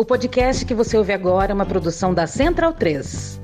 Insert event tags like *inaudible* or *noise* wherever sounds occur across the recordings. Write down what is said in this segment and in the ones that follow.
O podcast que você ouve agora é uma produção da Central 3.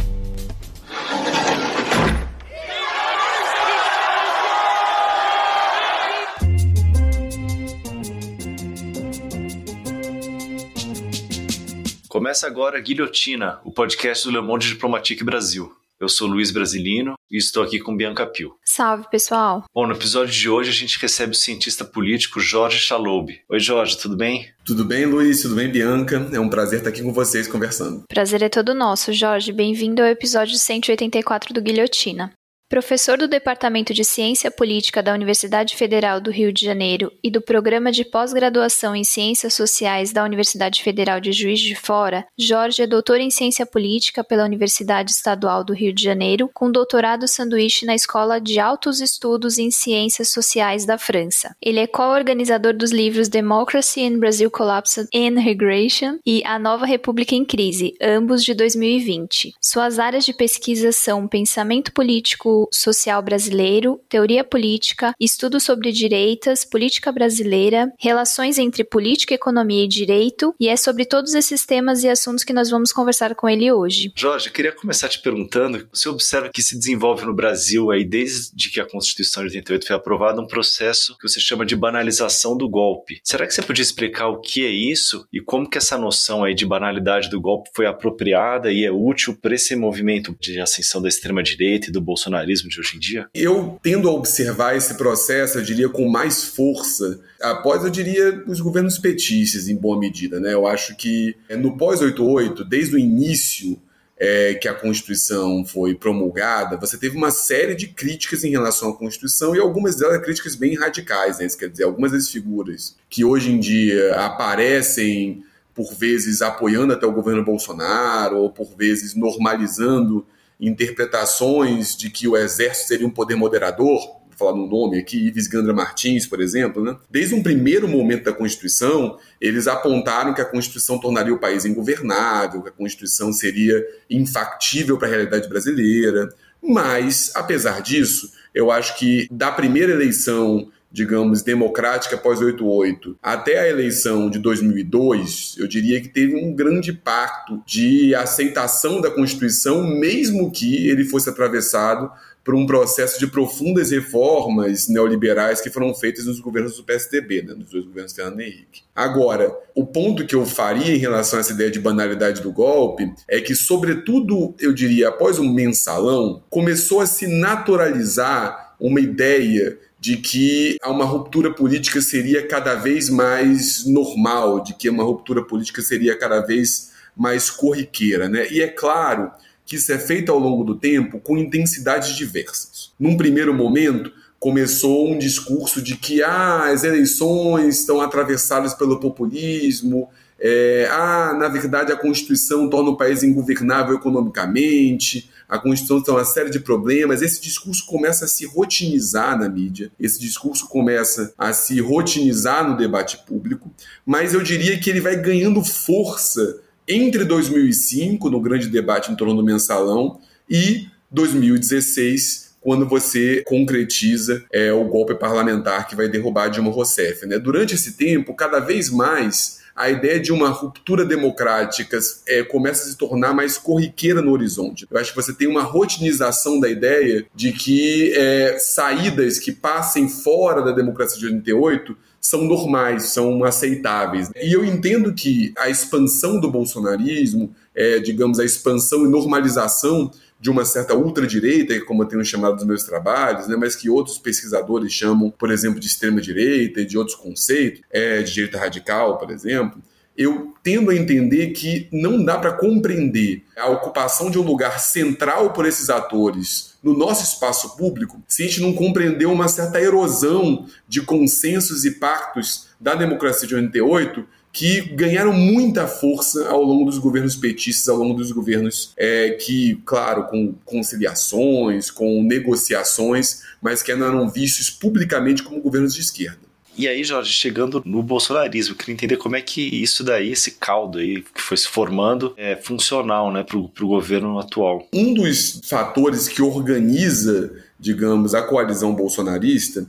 Começa agora Guilhotina, o podcast do Le Monde Diplomatique Brasil. Eu sou Luiz Brasilino e estou aqui com Bianca Pio. Salve, pessoal! Bom, no episódio de hoje a gente recebe o cientista político Jorge Chaloub. Oi, Jorge, tudo bem? Tudo bem, Luiz? Tudo bem, Bianca? É um prazer estar aqui com vocês conversando. Prazer é todo nosso, Jorge. Bem-vindo ao episódio 184 do Guilhotina. Professor do Departamento de Ciência Política da Universidade Federal do Rio de Janeiro e do Programa de Pós-Graduação em Ciências Sociais da Universidade Federal de Juiz de Fora, Jorge é doutor em Ciência Política pela Universidade Estadual do Rio de Janeiro, com doutorado sanduíche na Escola de Altos Estudos em Ciências Sociais da França. Ele é co-organizador dos livros Democracy in Brazil Collapsed and Regression e A Nova República em Crise, ambos de 2020. Suas áreas de pesquisa são pensamento político social brasileiro, teoria política, estudos sobre direitas, política brasileira, relações entre política, economia e direito, e é sobre todos esses temas e assuntos que nós vamos conversar com ele hoje. Jorge, queria começar te perguntando, você observa que se desenvolve no Brasil aí desde que a Constituição de 88 foi aprovada um processo que você chama de banalização do golpe. Será que você podia explicar o que é isso e como que essa noção aí de banalidade do golpe foi apropriada e é útil para esse movimento de ascensão da extrema direita e do bolsonarismo de hoje em dia? Eu tendo a observar esse processo, eu diria, com mais força, após, eu diria, os governos petistas, em boa medida. Né? Eu acho que é, no pós-88, desde o início é, que a Constituição foi promulgada, você teve uma série de críticas em relação à Constituição e algumas delas críticas bem radicais, né? Isso quer dizer, algumas das figuras que hoje em dia aparecem por vezes apoiando até o governo Bolsonaro ou por vezes normalizando interpretações de que o exército seria um poder moderador, vou falar no nome aqui, Ives Gandra Martins, por exemplo, né? desde um primeiro momento da Constituição, eles apontaram que a Constituição tornaria o país ingovernável, que a Constituição seria infactível para a realidade brasileira. Mas, apesar disso, eu acho que da primeira eleição digamos, democrática após 88 até a eleição de 2002, eu diria que teve um grande pacto de aceitação da Constituição, mesmo que ele fosse atravessado por um processo de profundas reformas neoliberais que foram feitas nos governos do PSDB, né, nos dois governos Fernando Henrique. Agora, o ponto que eu faria em relação a essa ideia de banalidade do golpe é que, sobretudo, eu diria, após o mensalão, começou a se naturalizar uma ideia de que uma ruptura política seria cada vez mais normal, de que uma ruptura política seria cada vez mais corriqueira. Né? E é claro que isso é feito ao longo do tempo com intensidades diversas. Num primeiro momento, começou um discurso de que ah, as eleições estão atravessadas pelo populismo, é, ah, na verdade a Constituição torna o país ingovernável economicamente, a Constituição tem uma série de problemas. Esse discurso começa a se rotinizar na mídia, esse discurso começa a se rotinizar no debate público, mas eu diria que ele vai ganhando força entre 2005, no grande debate em torno do mensalão, e 2016, quando você concretiza é, o golpe parlamentar que vai derrubar Dilma Rousseff. Né? Durante esse tempo, cada vez mais a ideia de uma ruptura democrática é, começa a se tornar mais corriqueira no horizonte. Eu acho que você tem uma rotinização da ideia de que é, saídas que passem fora da democracia de 88 são normais, são aceitáveis. E eu entendo que a expansão do bolsonarismo, é, digamos, a expansão e normalização de uma certa ultradireita, como eu tenho chamado nos meus trabalhos, né, mas que outros pesquisadores chamam, por exemplo, de extrema-direita e de outros conceitos, é, de direita radical, por exemplo, eu tendo a entender que não dá para compreender a ocupação de um lugar central por esses atores no nosso espaço público se a gente não compreender uma certa erosão de consensos e pactos da democracia de 88 que ganharam muita força ao longo dos governos petistas, ao longo dos governos é, que, claro, com conciliações, com negociações, mas que ainda eram vistos publicamente como governos de esquerda. E aí, Jorge, chegando no bolsonarismo, eu queria entender como é que isso daí, esse caldo aí que foi se formando, é funcional né, para o governo atual. Um dos fatores que organiza, digamos, a coalizão bolsonarista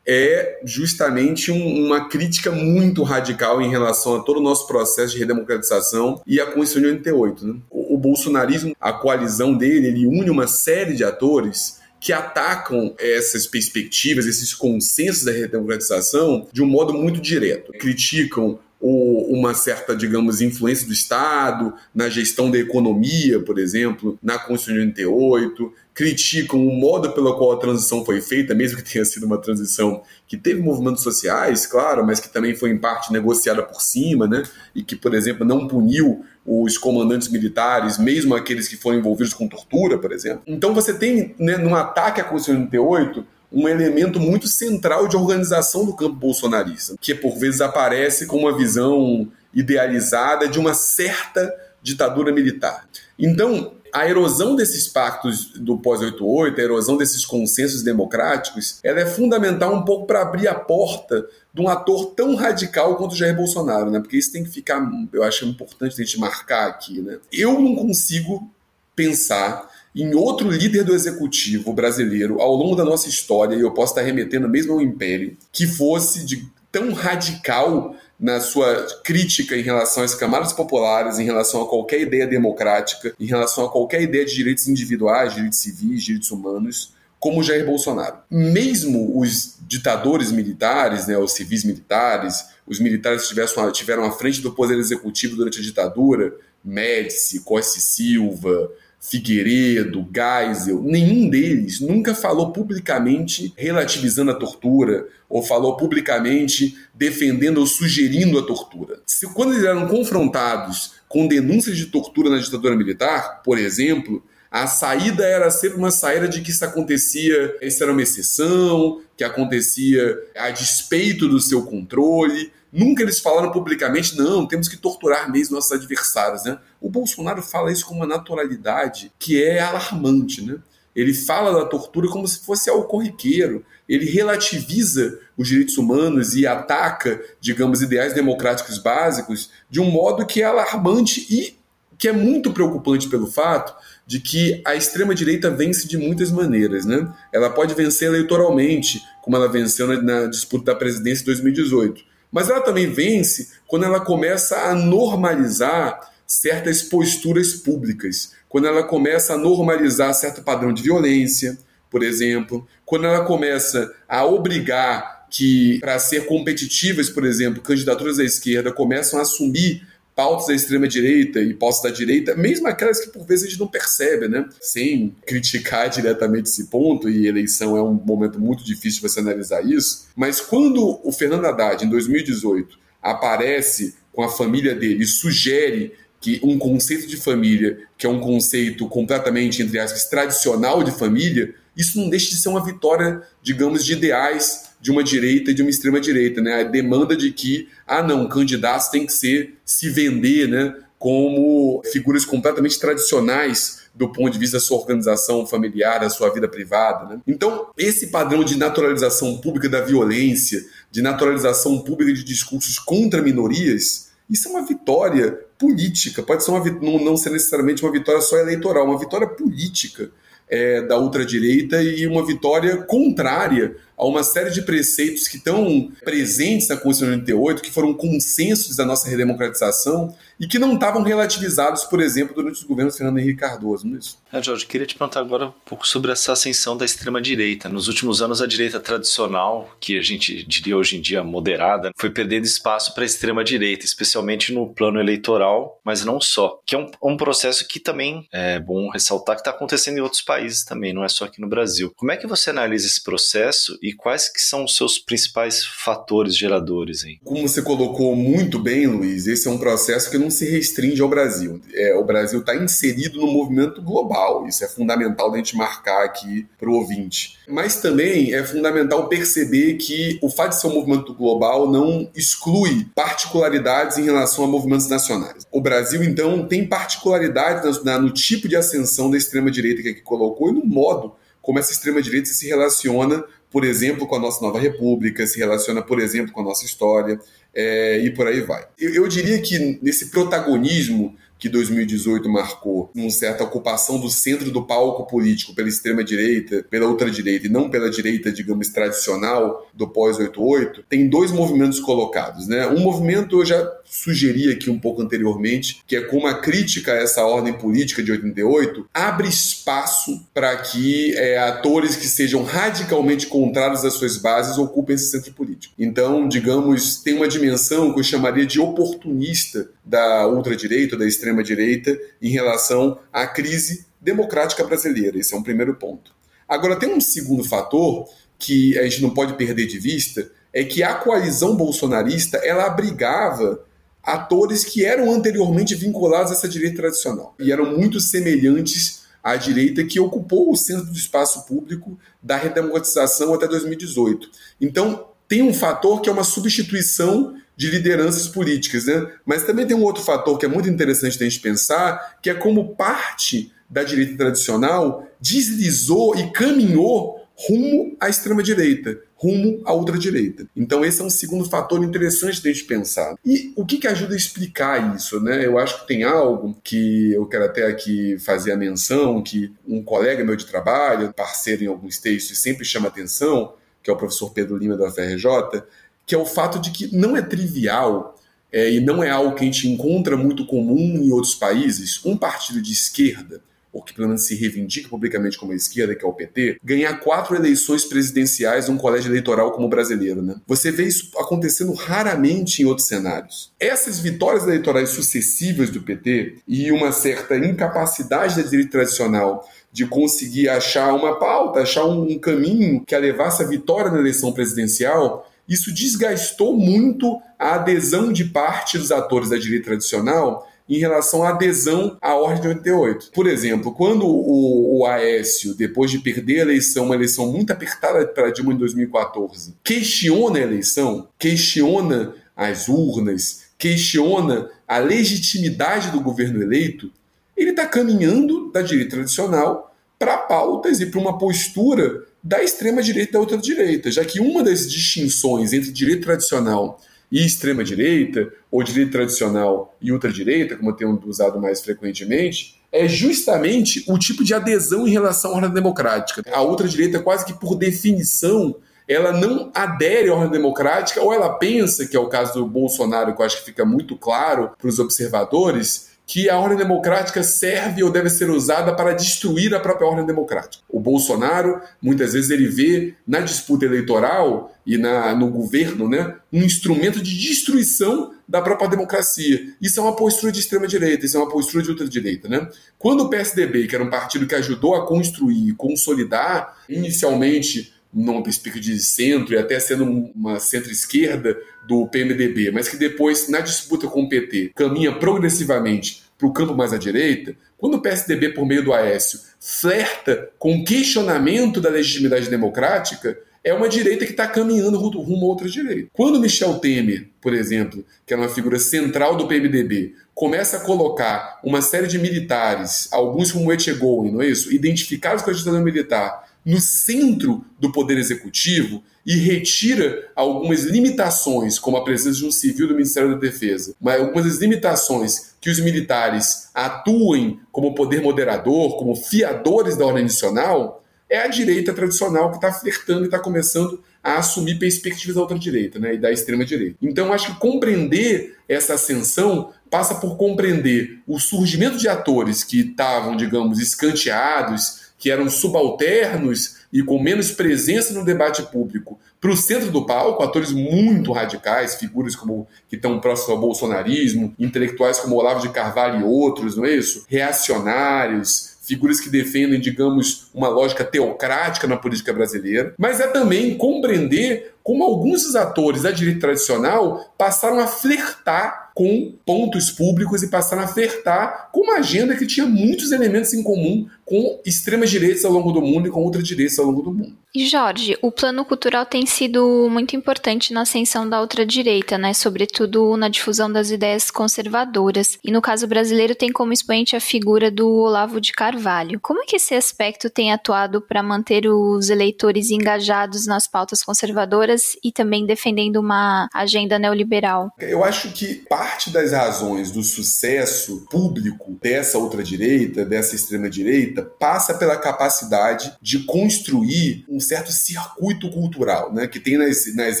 é justamente um, uma crítica muito radical em relação a todo o nosso processo de redemocratização e a Constituição de 88. Né? O, o bolsonarismo, a coalizão dele, ele une uma série de atores que atacam essas perspectivas, esses consensos da redemocratização de um modo muito direto. Criticam uma certa, digamos, influência do Estado na gestão da economia, por exemplo, na Constituição de 88, criticam o modo pelo qual a transição foi feita, mesmo que tenha sido uma transição que teve movimentos sociais, claro, mas que também foi em parte negociada por cima, né? E que, por exemplo, não puniu os comandantes militares, mesmo aqueles que foram envolvidos com tortura, por exemplo. Então você tem, né, num ataque à Constituição de 88, um elemento muito central de organização do campo bolsonarista, que por vezes aparece com uma visão idealizada de uma certa ditadura militar. Então, a erosão desses pactos do pós-88, a erosão desses consensos democráticos, ela é fundamental um pouco para abrir a porta de um ator tão radical quanto o Jair Bolsonaro, né? Porque isso tem que ficar, eu acho importante a gente marcar aqui, né? Eu não consigo pensar em outro líder do executivo brasileiro ao longo da nossa história, e eu posso estar remetendo mesmo ao Império, que fosse de tão radical na sua crítica em relação às camadas populares, em relação a qualquer ideia democrática, em relação a qualquer ideia de direitos individuais, direitos civis, direitos humanos, como Jair Bolsonaro. Mesmo os ditadores militares, né, os civis militares, os militares que tiveram, à frente do poder executivo durante a ditadura, Médici, Costa Silva, Figueiredo, Geisel, nenhum deles nunca falou publicamente relativizando a tortura ou falou publicamente defendendo ou sugerindo a tortura. Se, quando eles eram confrontados com denúncias de tortura na ditadura militar, por exemplo, a saída era sempre uma saída de que isso acontecia, isso era uma exceção, que acontecia a despeito do seu controle. Nunca eles falaram publicamente, não, temos que torturar mesmo nossos adversários. Né? O Bolsonaro fala isso com uma naturalidade que é alarmante. Né? Ele fala da tortura como se fosse algo corriqueiro. Ele relativiza os direitos humanos e ataca, digamos, ideais democráticos básicos de um modo que é alarmante e que é muito preocupante pelo fato de que a extrema-direita vence de muitas maneiras. Né? Ela pode vencer eleitoralmente, como ela venceu na, na disputa da presidência de 2018 mas ela também vence quando ela começa a normalizar certas posturas públicas, quando ela começa a normalizar certo padrão de violência, por exemplo, quando ela começa a obrigar que, para ser competitivas, por exemplo, candidaturas à esquerda começam a assumir pautas da extrema-direita e pautas da direita, mesmo aquelas que por vezes a gente não percebe, né? Sem criticar diretamente esse ponto, e eleição é um momento muito difícil você analisar isso, mas quando o Fernando Haddad, em 2018, aparece com a família dele e sugere que um conceito de família, que é um conceito completamente, entre aspas, tradicional de família, isso não deixa de ser uma vitória, digamos, de ideais de uma direita e de uma extrema direita, né? A demanda de que, ah, não, candidatos tem que ser se vender, né? Como figuras completamente tradicionais do ponto de vista da sua organização familiar, da sua vida privada. Né? Então, esse padrão de naturalização pública da violência, de naturalização pública de discursos contra minorias, isso é uma vitória política. Pode ser uma, não, não ser necessariamente uma vitória só eleitoral, uma vitória política é, da ultradireita e uma vitória contrária a uma série de preceitos que estão presentes na Constituição de 88, que foram consensos da nossa redemocratização e que não estavam relativizados, por exemplo, durante os governos Fernando Henrique Cardoso, não é isso? É, Jorge, queria te perguntar agora um pouco sobre essa ascensão da extrema-direita. Nos últimos anos, a direita tradicional, que a gente diria hoje em dia moderada, foi perdendo espaço para a extrema-direita, especialmente no plano eleitoral, mas não só. Que é um, um processo que também é bom ressaltar que está acontecendo em outros países também, não é só aqui no Brasil. Como é que você analisa esse processo e quais que são os seus principais fatores geradores? Hein? Como você colocou muito bem, Luiz, esse é um processo que não se restringe ao Brasil. É, o Brasil está inserido no movimento global. Isso é fundamental da gente marcar aqui para o ouvinte. Mas também é fundamental perceber que o fato de ser um movimento global não exclui particularidades em relação a movimentos nacionais. O Brasil, então, tem particularidades no tipo de ascensão da extrema-direita que aqui colocou e no modo como essa extrema-direita se relaciona por exemplo, com a nossa nova república, se relaciona, por exemplo, com a nossa história é, e por aí vai. Eu, eu, diria que nesse protagonismo que 2018 marcou, uma certa ocupação do centro do palco político pela extrema-direita, pela ultradireita e não pela direita, digamos, tradicional do pós-88, tem dois movimentos colocados. Né? Um movimento eu já sugeri aqui um pouco anteriormente, que é como a crítica a essa ordem política de 88 abre espaço para que é, atores que sejam radicalmente contrários às suas bases ocupem esse centro político. Então, digamos, tem uma dimensão que eu chamaria de oportunista da ultradireita, da extrema-direita, em relação à crise democrática brasileira. Esse é um primeiro ponto. Agora, tem um segundo fator que a gente não pode perder de vista, é que a coalizão bolsonarista ela abrigava atores que eram anteriormente vinculados a essa direita tradicional e eram muito semelhantes à direita que ocupou o centro do espaço público da redemocratização até 2018. Então, tem um fator que é uma substituição de lideranças políticas, né? Mas também tem um outro fator que é muito interessante a gente pensar, que é como parte da direita tradicional deslizou e caminhou rumo à extrema-direita, rumo à ultradireita. Então, esse é um segundo fator interessante de a gente pensar. E o que, que ajuda a explicar isso? Né? Eu acho que tem algo que eu quero até aqui fazer a menção, que um colega meu de trabalho, parceiro em alguns textos, sempre chama atenção, que é o professor Pedro Lima da UFRJ, que é o fato de que não é trivial é, e não é algo que a gente encontra muito comum em outros países, um partido de esquerda ou que pelo menos se reivindica publicamente como esquerda, que é o PT, ganhar quatro eleições presidenciais num colégio eleitoral como o brasileiro. Né? Você vê isso acontecendo raramente em outros cenários. Essas vitórias eleitorais sucessivas do PT e uma certa incapacidade da direita tradicional de conseguir achar uma pauta, achar um caminho que a levasse à vitória na eleição presidencial, isso desgastou muito a adesão de parte dos atores da direita tradicional em relação à adesão à Ordem de 88. Por exemplo, quando o, o Aécio, depois de perder a eleição, uma eleição muito apertada para Dilma em 2014, questiona a eleição, questiona as urnas, questiona a legitimidade do governo eleito, ele está caminhando da direita tradicional para pautas e para uma postura da extrema direita e da outra direita, já que uma das distinções entre direita tradicional e extrema-direita, ou direita tradicional e ultradireita, como eu tenho usado mais frequentemente, é justamente o tipo de adesão em relação à ordem democrática. A ultradireita, quase que por definição, ela não adere à ordem democrática, ou ela pensa, que é o caso do Bolsonaro, que eu acho que fica muito claro para os observadores, que a ordem democrática serve ou deve ser usada para destruir a própria ordem democrática. O Bolsonaro, muitas vezes, ele vê na disputa eleitoral e na, no governo né, um instrumento de destruição da própria democracia. Isso é uma postura de extrema-direita, isso é uma postura de ultradireita. Né? Quando o PSDB, que era um partido que ajudou a construir e consolidar, inicialmente numa perspectiva de centro e até sendo uma centro-esquerda do PMDB, mas que depois, na disputa com o PT, caminha progressivamente para o campo mais à direita, quando o PSDB, por meio do Aécio, flerta com o questionamento da legitimidade democrática, é uma direita que está caminhando rumo a outra direita. Quando Michel Temer, por exemplo, que era uma figura central do PMDB, começa a colocar uma série de militares, alguns como Etchegoyen, não é isso? Identificados com a ditadura militar, no centro do poder executivo e retira algumas limitações, como a presença de um civil do Ministério da Defesa, mas algumas limitações que os militares atuem como poder moderador, como fiadores da ordem nacional, é a direita tradicional que está flertando e está começando a assumir perspectivas da outra direita, né, e da extrema direita. Então, acho que compreender essa ascensão passa por compreender o surgimento de atores que estavam, digamos, escanteados, que eram subalternos e com menos presença no debate público para o centro do palco, atores muito radicais, figuras como que estão próximos ao bolsonarismo, intelectuais como Olavo de Carvalho e outros, não é isso? Reacionários, figuras que defendem, digamos, uma lógica teocrática na política brasileira, mas é também compreender como alguns dos atores da direita tradicional passaram a flertar com pontos públicos e passaram a flertar com uma agenda que tinha muitos elementos em comum com extremas direitas ao longo do mundo e com ultradireitas ao longo do mundo. E Jorge, o plano cultural tem sido muito importante na ascensão da ultradireita, né? Sobretudo na difusão das ideias conservadoras. E no caso brasileiro tem como expoente a figura do Olavo de Carvalho. Como é que esse aspecto tem atuado para manter os eleitores engajados nas pautas conservadoras e também defendendo uma agenda neoliberal? Eu acho que parte das razões do sucesso público dessa ultradireita, dessa extrema-direita, passa pela capacidade de construir um certo circuito cultural, né, que tem nas, nas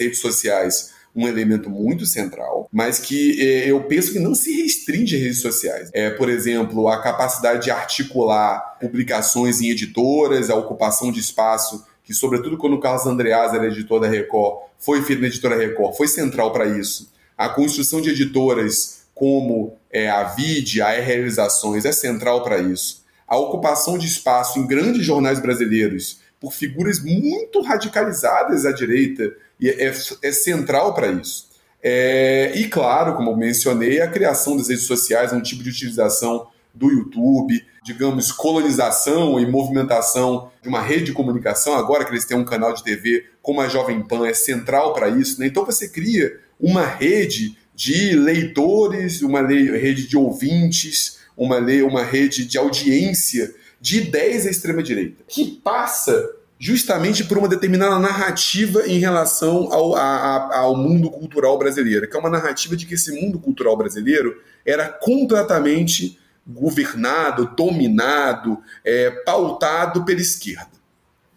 redes sociais um elemento muito central, mas que é, eu penso que não se restringe a redes sociais. É, por exemplo, a capacidade de articular publicações em editoras, a ocupação de espaço que, sobretudo quando o Carlos Andreas era editor da Record, foi feito na editora Record, foi central para isso. A construção de editoras como é, a VID, a Realizações, é central para isso. A ocupação de espaço em grandes jornais brasileiros por figuras muito radicalizadas à direita é, é central para isso. É, e claro, como mencionei, a criação das redes sociais, um tipo de utilização do YouTube, digamos, colonização e movimentação de uma rede de comunicação, agora que eles têm um canal de TV como a Jovem Pan, é central para isso. Né? Então você cria uma rede de leitores, uma rede de ouvintes, uma, uma rede de audiência de ideias à extrema-direita, que passa justamente por uma determinada narrativa em relação ao, a, ao mundo cultural brasileiro, que é uma narrativa de que esse mundo cultural brasileiro era completamente governado, dominado, é, pautado pela esquerda.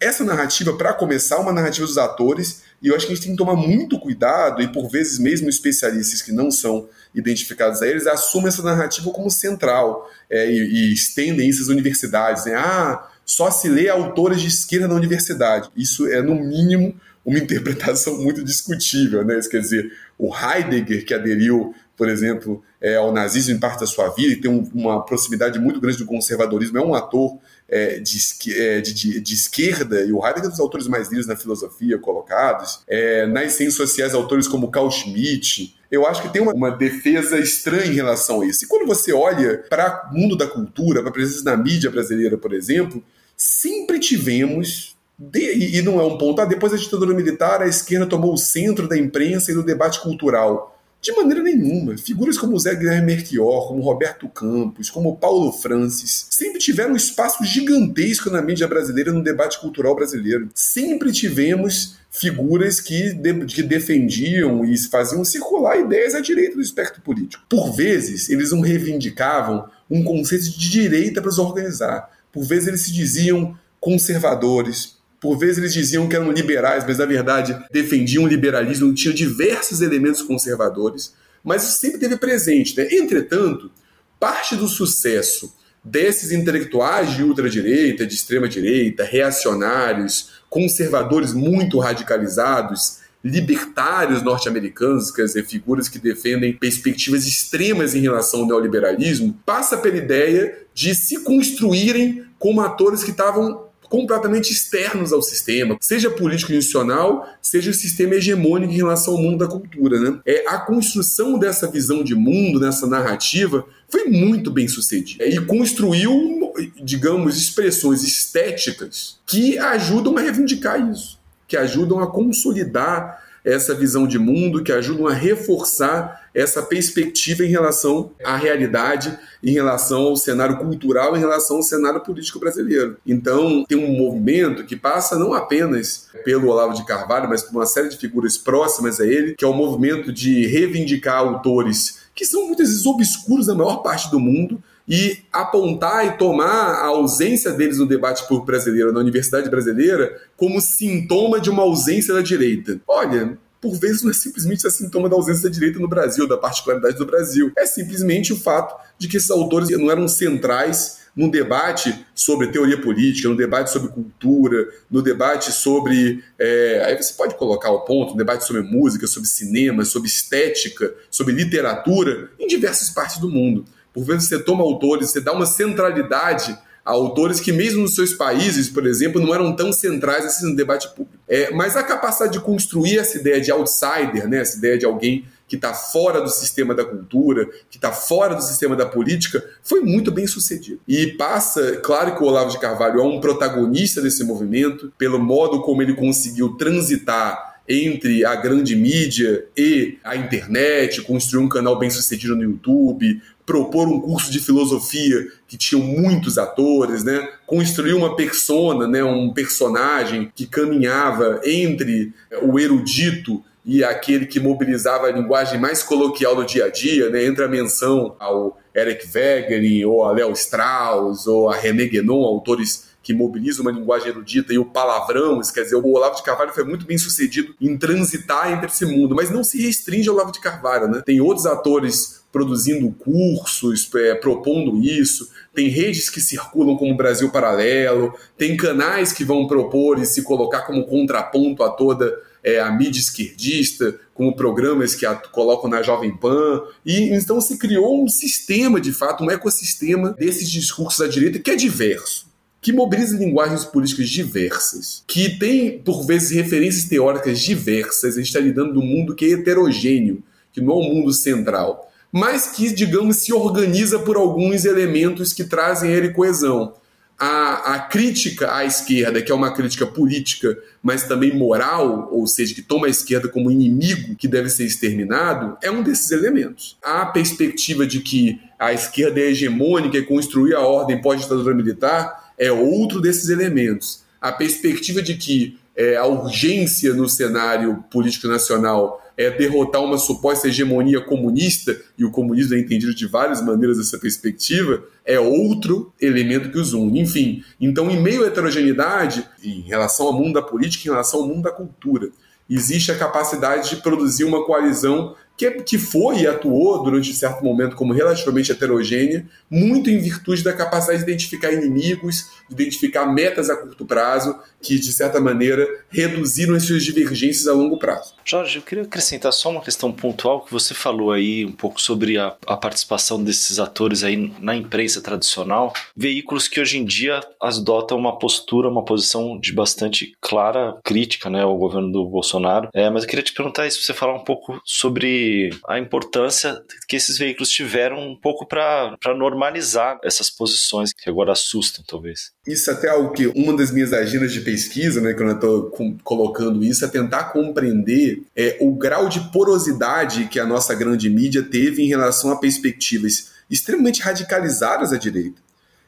Essa narrativa, para começar, é uma narrativa dos atores, e eu acho que a gente tem que tomar muito cuidado, e por vezes mesmo especialistas que não são identificados a eles assumem essa narrativa como central é, e, e, estendem isso às universidades. Né? Ah, só se lê autores de esquerda na universidade. Isso é, no mínimo, uma interpretação muito discutível. Né? Isso quer dizer, o Heidegger, que aderiu por exemplo, é, ao nazismo em parte da sua vida e tem um, uma proximidade muito grande do conservadorismo, é um ator é, de, é, de, de, de, esquerda, e o Heidegger é um dos autores mais lidos na filosofia colocados. É, nas ciências sociais, autores como Carl Schmitt. Eu acho que tem uma, uma defesa estranha em relação a isso. E quando você olha para o mundo da cultura, para a presença na mídia brasileira, por exemplo, sempre tivemos de, e não é um ponto. Ah, depois da ditadura militar, a esquerda tomou o centro da imprensa e do debate cultural. De maneira nenhuma. Figuras como Zé Guilherme Merchior, como Roberto Campos, como Paulo Francis, sempre tiveram um espaço gigantesco na mídia brasileira, no debate cultural brasileiro. Sempre tivemos figuras que, de, que defendiam e faziam circular ideias à direita do espectro político. Por vezes, eles não reivindicavam um conceito de direita para os organizar. Por vezes, eles se diziam conservadores, por vezes eles diziam que eram liberais, mas na verdade defendiam o liberalismo, tinham diversos elementos conservadores, mas isso sempre teve presente. Né? Entretanto, parte do sucesso desses intelectuais de ultradireita, de extrema-direita, reacionários, conservadores muito radicalizados, libertários norte-americanos, quer dizer, figuras que defendem perspectivas extremas em relação ao neoliberalismo, passa pela ideia de se construírem como atores que estavam completamente externos ao sistema, seja político institucional, seja o sistema hegemônico em relação ao mundo da cultura. Né? É, a construção dessa visão de mundo, nessa narrativa, foi muito bem sucedida. E construiu, digamos, expressões estéticas que ajudam a reivindicar isso, que ajudam a consolidar essa visão de mundo, que ajudam a reforçar essa perspectiva em relação à realidade, em relação ao cenário cultural, em relação ao cenário político brasileiro. Então, tem um movimento que passa não apenas pelo Olavo de Carvalho, mas por uma série de figuras próximas a ele, que é o movimento de reivindicar autores que são muitas vezes obscuros na maior parte do mundo, e apontar e tomar a ausência deles no debate público brasileiro, na universidade brasileira, como sintoma de uma ausência da direita. Olha, por vezes não é simplesmente a sintoma da ausência da direita no Brasil, da particularidade do Brasil. É simplesmente o fato de que esses autores não eram centrais num debate sobre teoria política, no debate sobre cultura, no debate sobre. É, aí você pode colocar o ponto, no debate sobre música, sobre cinema, sobre estética, sobre literatura, em diversas partes do mundo. Por vezes você toma autores, você dá uma centralidade a autores que, mesmo nos seus países, por exemplo, não eram tão centrais assim no debate público. É, mas a capacidade de construir essa ideia de outsider, né, essa ideia de alguém que está fora do sistema da cultura, que está fora do sistema da política, foi muito bem sucedido. E passa, claro que o Olavo de Carvalho é um protagonista desse movimento, pelo modo como ele conseguiu transitar entre a grande mídia e a internet, construir um canal bem sucedido no YouTube, propor um curso de filosofia que tinha muitos atores, né? construir uma persona, né? um personagem que caminhava entre o erudito e aquele que mobilizava a linguagem mais coloquial do dia a dia, né? entre a menção ao Eric Wegener, ou a Léo Strauss, ou a René Guénon, autores que mobilizam uma linguagem erudita, e o palavrão, isso quer dizer, o Olavo de Carvalho foi muito bem sucedido em transitar entre esse mundo, mas não se restringe ao Olavo de Carvalho, né? Tem outros atores produzindo cursos, é, propondo isso, tem redes que circulam como Brasil Paralelo, tem canais que vão propor e se colocar como contraponto a toda é, a mídia esquerdista, como programas que a, colocam na Jovem Pan. E então se criou um sistema, de fato, um ecossistema desses discursos da direita que é diverso. Que mobiliza linguagens políticas diversas, que tem, por vezes, referências teóricas diversas. A gente está lidando num mundo que é heterogêneo, que não é um mundo central mas que, digamos, se organiza por alguns elementos que trazem ele coesão. A, a, crítica à esquerda, que é uma crítica política, mas também moral, ou seja, que toma a esquerda como inimigo que deve ser exterminado, é um desses elementos. A perspectiva de que a esquerda é hegemônica e construir a ordem pós-ditadura militar é outro desses elementos. A perspectiva de que é, a urgência no cenário político nacional é derrotar uma suposta hegemonia comunista, e o comunismo é entendido de várias maneiras dessa perspectiva, é outro elemento que os une. Enfim, então, em meio à heterogeneidade, em relação ao mundo da política, em relação ao mundo da cultura, existe a capacidade de produzir uma coalizão que, que foi e atuou durante certo momento como relativamente heterogênea, muito em virtude da capacidade de identificar inimigos, de identificar metas a curto prazo, que, de certa maneira, reduziram as suas divergências a longo prazo. Jorge, eu queria acrescentar só uma questão pontual que você falou aí um pouco sobre a, a participação desses atores aí na imprensa tradicional, veículos que hoje em dia adotam uma postura, uma posição de bastante clara crítica né, ao governo do Bolsonaro. É, mas eu queria te perguntar se você falar um pouco sobre a importância que esses veículos tiveram um pouco para normalizar essas posições que agora assustam, talvez. Isso até é algo que uma das minhas agendas de pesquisa, né, quando eu estou colocando isso, é tentar compreender é, o grau de porosidade que a nossa grande mídia teve em relação a perspectivas extremamente radicalizadas à direita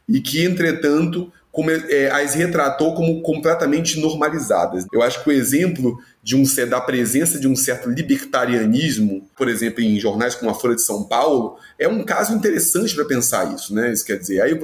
e que, entretanto, como, é, as retratou como completamente normalizadas. Eu acho que o exemplo de um, da presença de um certo libertarianismo, por exemplo, em jornais como a Folha de São Paulo, é um caso interessante para pensar isso. Né? Isso quer dizer, aí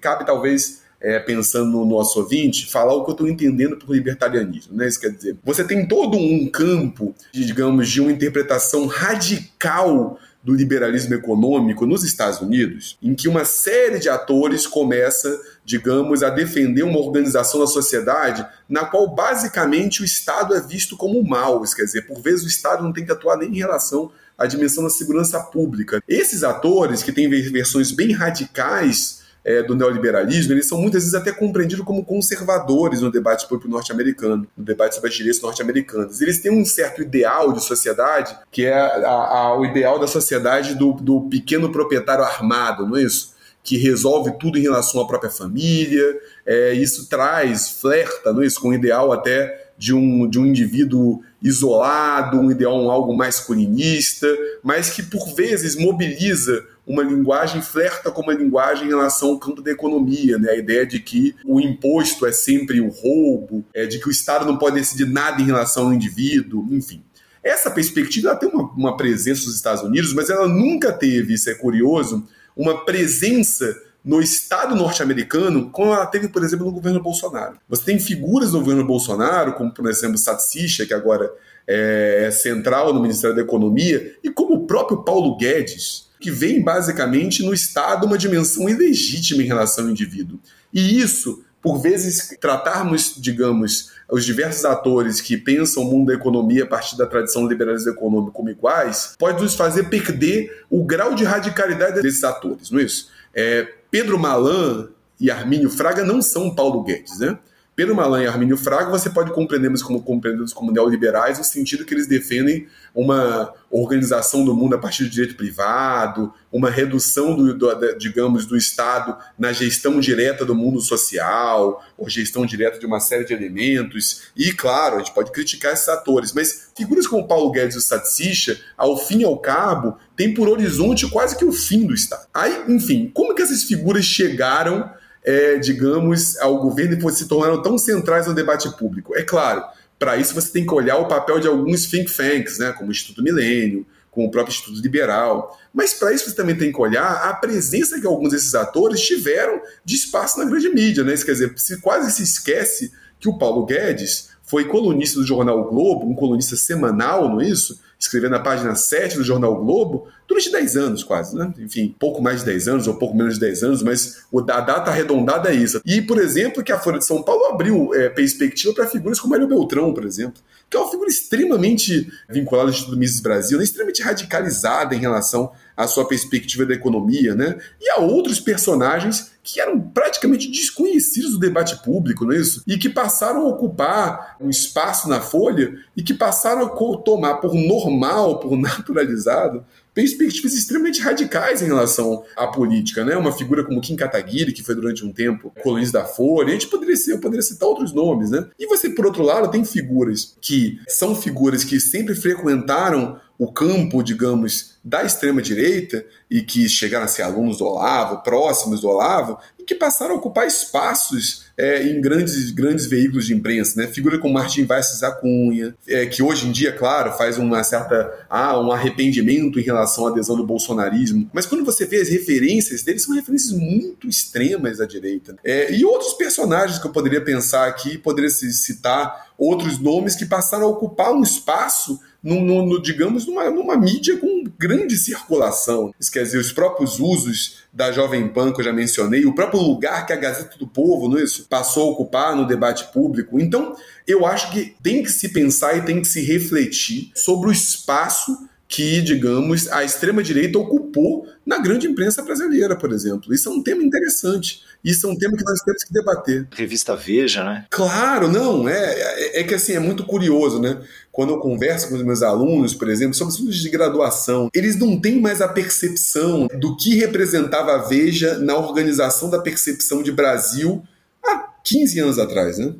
cabe talvez é, pensando no nosso ouvinte, falar o que eu estou entendendo por libertarianismo. Né? Isso quer dizer, você tem todo um campo, digamos, de uma interpretação radical do liberalismo econômico nos Estados Unidos, em que uma série de atores começa, digamos, a defender uma organização da sociedade na qual basicamente o Estado é visto como mal. Quer dizer, por vezes o Estado não tem que atuar nem em relação à dimensão da segurança pública. Esses atores, que têm versões bem radicais é, do neoliberalismo, eles são muitas vezes até compreendidos como conservadores no debate público norte-americano, no debate sobre as direitos norte-americanos. Eles têm um certo ideal de sociedade, que é a, a, o ideal da sociedade do, do pequeno proprietário armado, não é isso? que resolve tudo em relação à própria família. É, isso traz, flerta não é isso, com o ideal até de um, de um indivíduo isolado, um ideal um algo masculinista, mas que por vezes mobiliza uma linguagem, flerta com uma linguagem em relação ao campo da economia, né? a ideia de que o imposto é sempre o roubo, é, de que o Estado não pode decidir nada em relação ao indivíduo, enfim. Essa perspectiva tem uma, uma presença nos Estados Unidos, mas ela nunca teve, isso é curioso, uma presença no Estado norte-americano, como ela teve, por exemplo, no governo Bolsonaro. Você tem figuras no governo Bolsonaro, como, por exemplo, Satsisha, que agora é central no Ministério da Economia, e como o próprio Paulo Guedes, que vem basicamente no Estado uma dimensão ilegítima em relação ao indivíduo. E isso, por vezes, tratarmos, digamos, os diversos atores que pensam o mundo da economia a partir da tradição liberalismo econômico como iguais, pode nos fazer perder o grau de radicalidade desses atores, não é isso? É, Pedro Malan e Armínio Fraga não são Paulo Guedes, né? Pelo Malan e Arminio Fraga, você pode compreendê-los como, compreendê como neoliberais, no sentido que eles defendem uma organização do mundo a partir do direito privado, uma redução, do, do, digamos, do Estado na gestão direta do mundo social, ou gestão direta de uma série de elementos. E, claro, a gente pode criticar esses atores, mas figuras como Paulo Guedes e o Satsicha, ao fim e ao cabo, têm por horizonte quase que o fim do Estado. Aí, enfim, como que essas figuras chegaram é, digamos, ao governo e se tornaram tão centrais no debate público. É claro, para isso você tem que olhar o papel de alguns think tanks, né, como o Instituto Milênio, como o próprio Instituto Liberal. Mas para isso você também tem que olhar a presença que alguns desses atores tiveram de espaço na grande mídia. Né? Isso quer dizer, se quase se esquece que o Paulo Guedes foi colunista do jornal o Globo, um colunista semanal, não é isso? Escrevendo na página 7 do jornal o Globo, durante 10 anos quase, né? Enfim, pouco mais de 10 anos ou pouco menos de 10 anos, mas a data arredondada é isso. E, por exemplo, que a Folha de São Paulo abriu é, perspectiva para figuras como Hélio Beltrão, por exemplo, que é uma figura extremamente vinculada ao Instituto Mises Brasil, né? extremamente radicalizada em relação à sua perspectiva da economia, né? E a outros personagens que eram praticamente desconhecidos do debate público, não é isso? E que passaram a ocupar um espaço na Folha e que passaram a tomar por normal, por *laughs* naturalizado, perspectivas extremamente radicais em relação à política, né? Uma figura como Kim Kataguiri, que foi durante um tempo colunista da Folha, a gente poderia, ser, poderia citar outros nomes, né? E você, por outro lado, tem figuras que são figuras que sempre frequentaram o campo, digamos, da extrema-direita e que chegaram a ser alunos do Olavo, próximos do Olavo, e que passaram a ocupar espaços é, em grandes, grandes veículos de imprensa. Né? Figura como Martin Weiss Cunha, é, que hoje em dia, claro, faz uma certa ah, um arrependimento em relação à adesão do bolsonarismo. Mas quando você vê as referências deles, são referências muito extremas à direita. É, e outros personagens que eu poderia pensar aqui, poderia citar outros nomes que passaram a ocupar um espaço no, no, no, digamos, numa, numa mídia com grande circulação. Isso quer dizer, os próprios usos da Jovem Pan, que eu já mencionei, o próprio lugar que a Gazeta do Povo, não é isso, passou a ocupar no debate público. Então, eu acho que tem que se pensar e tem que se refletir sobre o espaço que, digamos, a extrema-direita ocupou na grande imprensa brasileira, por exemplo. Isso é um tema interessante. Isso é um tema que nós temos que debater. Revista Veja, né? Claro, não. É, é, é que assim, é muito curioso, né? Quando eu converso com os meus alunos, por exemplo, sobre estudos de graduação, eles não têm mais a percepção do que representava a Veja na organização da percepção de Brasil há 15 anos atrás, né?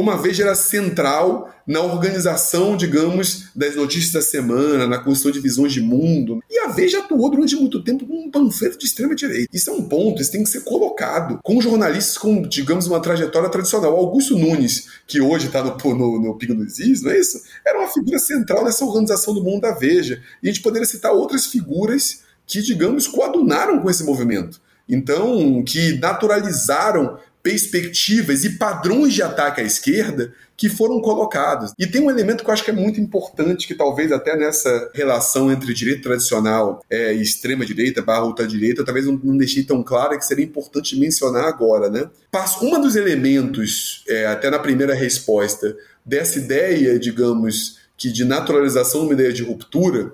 Como a Veja era central na organização, digamos, das notícias da semana, na construção de visões de mundo. E a Veja atuou durante muito tempo como um panfleto de extrema-direita. Isso é um ponto, isso tem que ser colocado. Com jornalistas com, digamos, uma trajetória tradicional. Augusto Nunes, que hoje está no, no, no Pico dos Is, não é isso? Era uma figura central nessa organização do mundo da Veja. E a gente poderia citar outras figuras que, digamos, coadunaram com esse movimento. Então, que naturalizaram perspectivas e padrões de ataque à esquerda que foram colocados. E tem um elemento que eu acho que é muito importante, que talvez até nessa relação entre direito tradicional é, e extrema-direita barra ultra-direita, talvez não, não deixei tão claro que seria importante mencionar agora. Né? Um dos elementos, é, até na primeira resposta, dessa ideia, digamos, que de naturalização uma ideia de ruptura,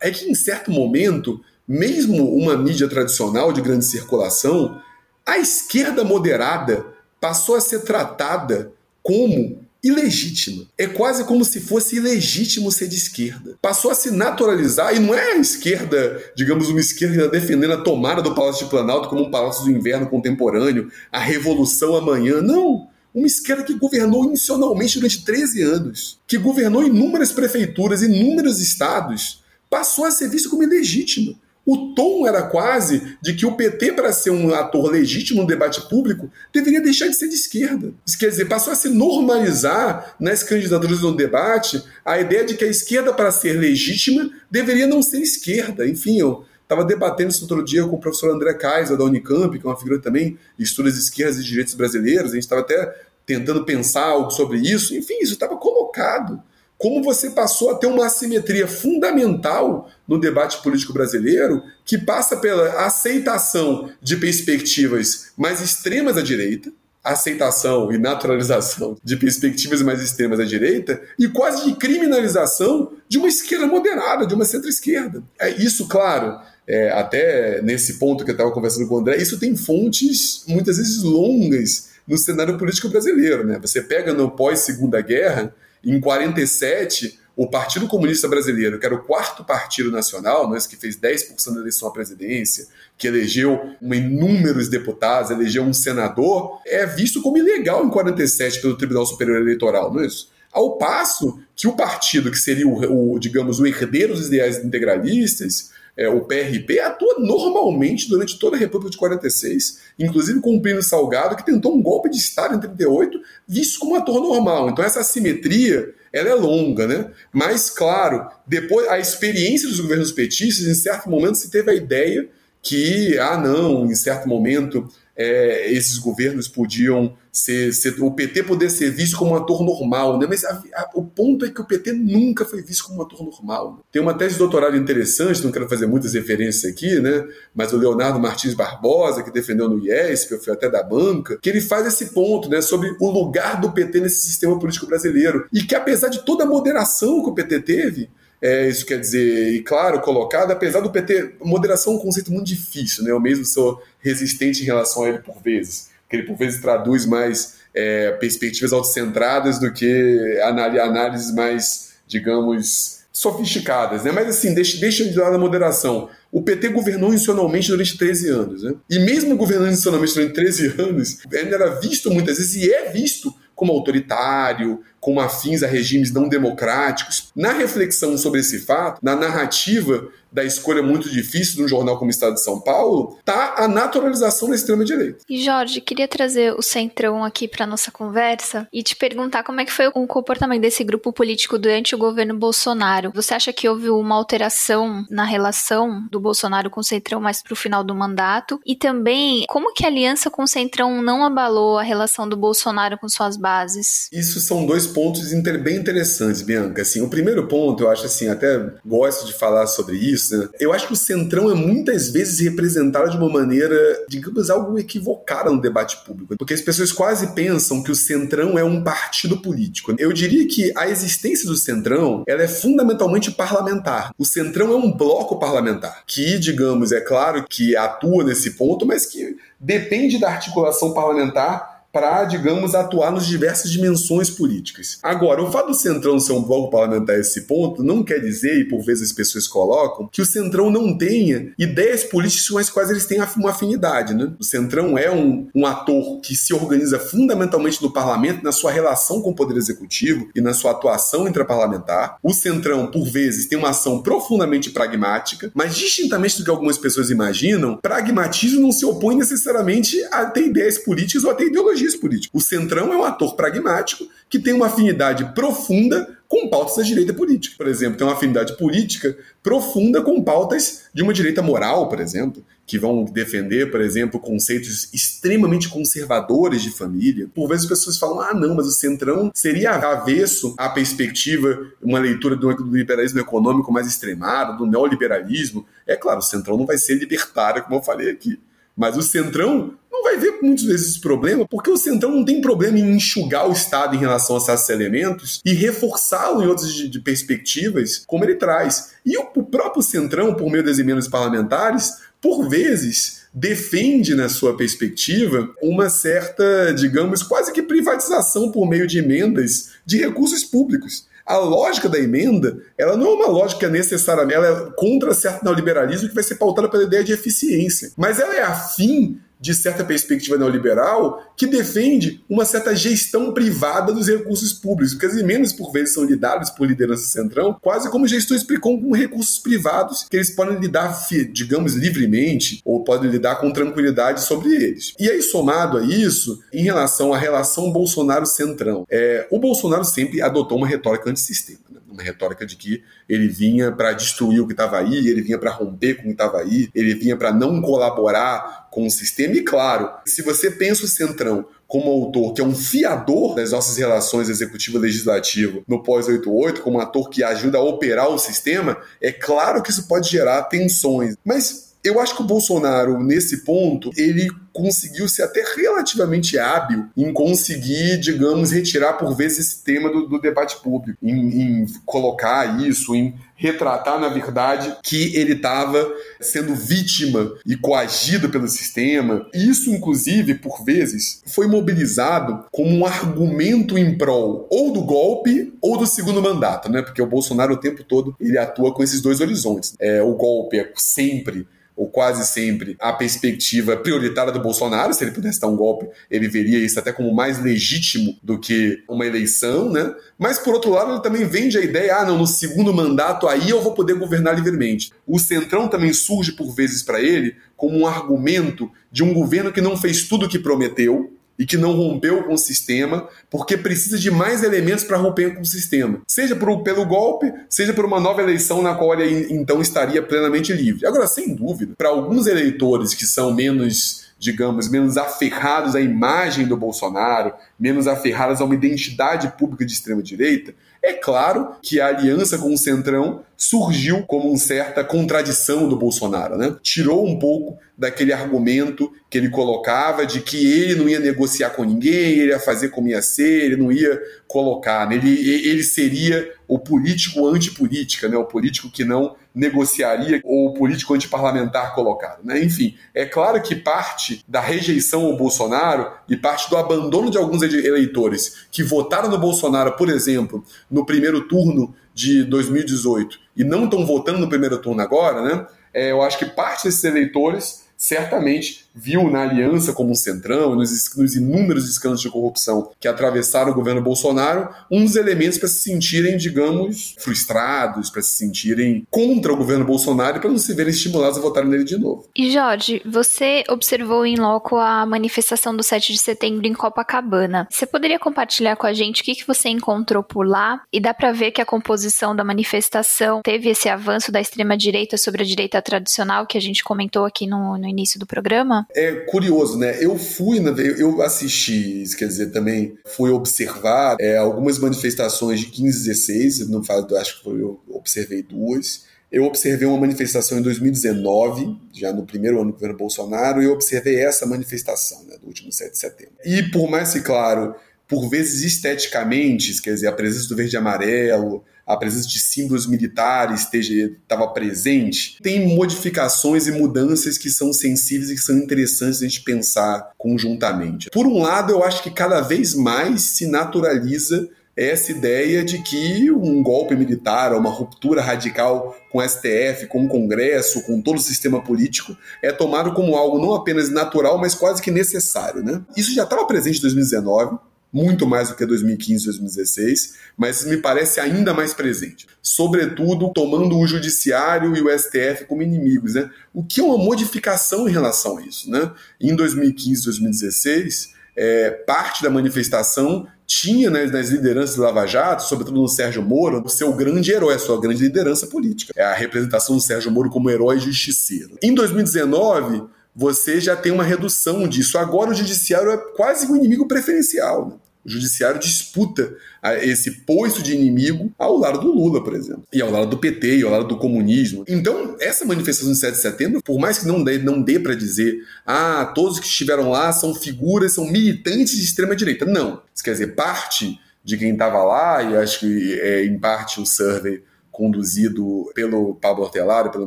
é que em certo momento, mesmo uma mídia tradicional de grande circulação, a esquerda moderada passou a ser tratada como ilegítima. É quase como se fosse ilegítimo ser de esquerda. Passou a se naturalizar, e não é a esquerda, digamos, uma esquerda defendendo a tomada do Palácio de Planalto como um palácio do inverno contemporâneo, a revolução amanhã. Não! Uma esquerda que governou inicialmente durante 13 anos, que governou inúmeras prefeituras, inúmeros estados, passou a ser visto como ilegítima. O tom era quase de que o PT, para ser um ator legítimo no debate público, deveria deixar de ser de esquerda. Isso quer dizer, passou a se normalizar nas candidaturas no debate a ideia de que a esquerda, para ser legítima, deveria não ser esquerda. Enfim, eu estava debatendo isso outro dia com o professor André Kaiser, da Unicamp, que é uma figura também de estudos de esquerdas e direitos brasileiros. A gente estava até tentando pensar algo sobre isso. Enfim, isso estava colocado como você passou a ter uma assimetria fundamental no debate político brasileiro, que passa pela aceitação de perspectivas mais extremas à direita, aceitação e naturalização de perspectivas mais extremas à direita e quase de criminalização de uma esquerda moderada, de uma centro-esquerda. É isso, claro, é, até nesse ponto que eu estava conversando com o André, isso tem fontes muitas vezes longas no cenário político brasileiro. Né? Você pega no pós-segunda guerra, em 47, o Partido Comunista Brasileiro, que era o quarto partido nacional, né, que fez 10% da eleição à presidência, que elegeu inúmeros deputados, elegeu um senador, é visto como ilegal em 47 pelo Tribunal Superior Eleitoral, não é isso? Ao passo que o partido que seria o, o digamos, o herdeiro dos ideais integralistas, é, o PRP, atua normalmente durante toda a República de 46, inclusive com o Plínio Salgado, que tentou um golpe de Estado em 38, visto como ator normal. Então essa assimetria ela é longa, né? Mas, claro, depois a experiência dos governos petistas, em certo momento se teve a ideia que, ah, não, em certo momento é, esses governos podiam ser, ser, o PT poder ser visto como um ator normal, né? Mas a, a, o ponto é que o PT nunca foi visto como um ator normal. Tem uma tese de doutorado interessante, não quero fazer muitas referências aqui, né? Mas o Leonardo Martins Barbosa, que defendeu no IES, que eu fui até da banca, que ele faz esse ponto, né? Sobre o lugar do PT nesse sistema político brasileiro. E que apesar de toda a moderação que o PT teve, é, isso quer dizer, e claro, colocado, apesar do PT, moderação é um conceito muito difícil, né? Eu mesmo sou resistente em relação a ele por vezes, que ele por vezes traduz mais é, perspectivas autocentradas do que análises mais, digamos, sofisticadas, né? Mas assim, deixa, deixa de lado a moderação. O PT governou institucionalmente durante 13 anos, né? E mesmo governando institucionalmente durante 13 anos, ainda era visto muitas vezes, e é visto como autoritário, como afins a regimes não democráticos. Na reflexão sobre esse fato, na narrativa da escolha muito difícil de um jornal como o Estado de São Paulo, tá a naturalização da extrema-direita. E Jorge, queria trazer o Centrão aqui para nossa conversa e te perguntar como é que foi o comportamento desse grupo político durante o governo Bolsonaro. Você acha que houve uma alteração na relação do Bolsonaro com o Centrão mais para o final do mandato? E também, como que a aliança com o Centrão não abalou a relação do Bolsonaro com suas bases? Isso são dois pontos bem interessantes, Bianca. Assim, o primeiro ponto, eu acho assim, até gosto de falar sobre isso, né? Eu acho que o Centrão é muitas vezes representado de uma maneira, digamos, algo equivocada no debate público. Porque as pessoas quase pensam que o Centrão é um partido político. Eu diria que a existência do Centrão ela é fundamentalmente parlamentar. O Centrão é um bloco parlamentar que, digamos, é claro que atua nesse ponto, mas que depende da articulação parlamentar para, digamos, atuar nas diversas dimensões políticas. Agora, o fato do Centrão ser um bloco parlamentar a esse ponto não quer dizer, e por vezes as pessoas colocam, que o Centrão não tenha ideias políticas com as quais eles têm uma afinidade. Né? O Centrão é um, um ator que se organiza fundamentalmente no parlamento, na sua relação com o Poder Executivo e na sua atuação intraparlamentar. O Centrão, por vezes, tem uma ação profundamente pragmática, mas distintamente do que algumas pessoas imaginam, pragmatismo não se opõe necessariamente a ter ideias políticas ou a ter ideologia político. O Centrão é um ator pragmático que tem uma afinidade profunda com pautas da direita política. Por exemplo, tem uma afinidade política profunda com pautas de uma direita moral, por exemplo, que vão defender, por exemplo, conceitos extremamente conservadores de família. Por vezes as pessoas falam: ah, não, mas o Centrão seria avesso à perspectiva, uma leitura do liberalismo econômico mais extremado, do neoliberalismo. É claro, o Centrão não vai ser libertário, como eu falei aqui. Mas o Centrão não vai ver muitas vezes esse problema, porque o Centrão não tem problema em enxugar o Estado em relação a esses elementos e reforçá-lo em outras de, de perspectivas, como ele traz. E o, o próprio Centrão, por meio das emendas parlamentares, por vezes defende na sua perspectiva uma certa, digamos, quase que privatização por meio de emendas de recursos públicos. A lógica da emenda, ela não é uma lógica necessariamente, ela é contra certo neoliberalismo que vai ser pautada pela ideia de eficiência, mas ela é afim de certa perspectiva neoliberal que defende uma certa gestão privada dos recursos públicos, porque as emendas por vezes são lidadas por liderança centrão, quase como gestões com recursos privados que eles podem lidar, digamos, livremente ou podem lidar com tranquilidade sobre eles. E aí somado a isso, em relação à relação Bolsonaro-centrão, é, o Bolsonaro sempre adotou uma retórica antissistema uma retórica de que ele vinha para destruir o que estava aí, ele vinha para romper com o que estava aí, ele vinha para não colaborar com o sistema. E claro, se você pensa o Centrão como autor que é um fiador das nossas relações executivo-legislativo no pós-88, como um ator que ajuda a operar o sistema, é claro que isso pode gerar tensões. Mas eu acho que o Bolsonaro, nesse ponto, ele conseguiu ser até relativamente hábil em conseguir, digamos, retirar por vezes esse tema do, do debate público, em, em colocar isso, em retratar, na verdade, que ele estava sendo vítima e coagido pelo sistema. Isso, inclusive, por vezes, foi mobilizado como um argumento em prol ou do golpe ou do segundo mandato, né? Porque o Bolsonaro o tempo todo ele atua com esses dois horizontes. É, o golpe é sempre ou quase sempre, a perspectiva prioritária do Bolsonaro. Se ele pudesse dar um golpe, ele veria isso até como mais legítimo do que uma eleição, né? Mas, por outro lado, ele também vende a ideia: ah, não, no segundo mandato aí eu vou poder governar livremente. O Centrão também surge, por vezes, para ele como um argumento de um governo que não fez tudo o que prometeu, e que não rompeu com o sistema, porque precisa de mais elementos para romper com o sistema. Seja por, pelo golpe, seja por uma nova eleição na qual ele então estaria plenamente livre. Agora, sem dúvida, para alguns eleitores que são menos digamos, menos aferrados à imagem do Bolsonaro, menos aferrados a uma identidade pública de extrema-direita, é claro que a aliança com o Centrão surgiu como uma certa contradição do Bolsonaro, né? Tirou um pouco daquele argumento que ele colocava de que ele não ia negociar com ninguém, ele ia fazer como ia ser, ele não ia colocar, né? ele, ele seria o político antipolítica, né? o político que não negociaria, ou o político antiparlamentar colocado. Né? Enfim, é claro que parte da rejeição ao Bolsonaro e parte do abandono de alguns eleitores que votaram no Bolsonaro, por exemplo, no primeiro turno de 2018 e não estão votando no primeiro turno agora, né? É, eu acho que parte desses eleitores certamente viu na aliança como um centrão, nos, nos inúmeros escândalos de corrupção que atravessaram o governo Bolsonaro, uns elementos para se sentirem, digamos, frustrados, para se sentirem contra o governo Bolsonaro e para não se verem estimulados a votarem nele de novo. E Jorge, você observou em loco a manifestação do 7 de setembro em Copacabana. Você poderia compartilhar com a gente o que, que você encontrou por lá? E dá para ver que a composição da manifestação teve esse avanço da extrema-direita sobre a direita tradicional que a gente comentou aqui no, no início do programa? É curioso, né? Eu fui, eu assisti, quer dizer, também fui observar é, algumas manifestações de 15 16, não falo, acho que foi, eu observei duas. Eu observei uma manifestação em 2019, já no primeiro ano do governo Bolsonaro, e eu observei essa manifestação, né, do último 7 de setembro. E por mais que, claro, por vezes esteticamente, quer dizer, a presença do verde e amarelo, a presença de símbolos militares esteja estava presente, tem modificações e mudanças que são sensíveis e que são interessantes a gente pensar conjuntamente. Por um lado, eu acho que cada vez mais se naturaliza essa ideia de que um golpe militar, uma ruptura radical com o STF, com o Congresso, com todo o sistema político, é tomado como algo não apenas natural, mas quase que necessário. Né? Isso já estava presente em 2019, muito mais do que 2015 e 2016, mas me parece ainda mais presente. Sobretudo tomando o judiciário e o STF como inimigos, né? O que é uma modificação em relação a isso, né? Em 2015 e 2016, é, parte da manifestação tinha né, nas lideranças do Lava Jato, sobretudo no Sérgio Moro, o seu grande herói, a sua grande liderança política. É a representação do Sérgio Moro como herói justiceiro. Em 2019, você já tem uma redução disso. Agora o judiciário é quase um inimigo preferencial. Né? O judiciário disputa ah, esse posto de inimigo ao lado do Lula, por exemplo, e ao lado do PT, e ao lado do comunismo. Então, essa manifestação de 7 de setembro, por mais que não dê, não dê para dizer, ah, todos que estiveram lá são figuras, são militantes de extrema-direita. Não. Isso quer dizer, parte de quem estava lá, e acho que é, em parte o survey conduzido pelo Pablo Hortelaro, pelo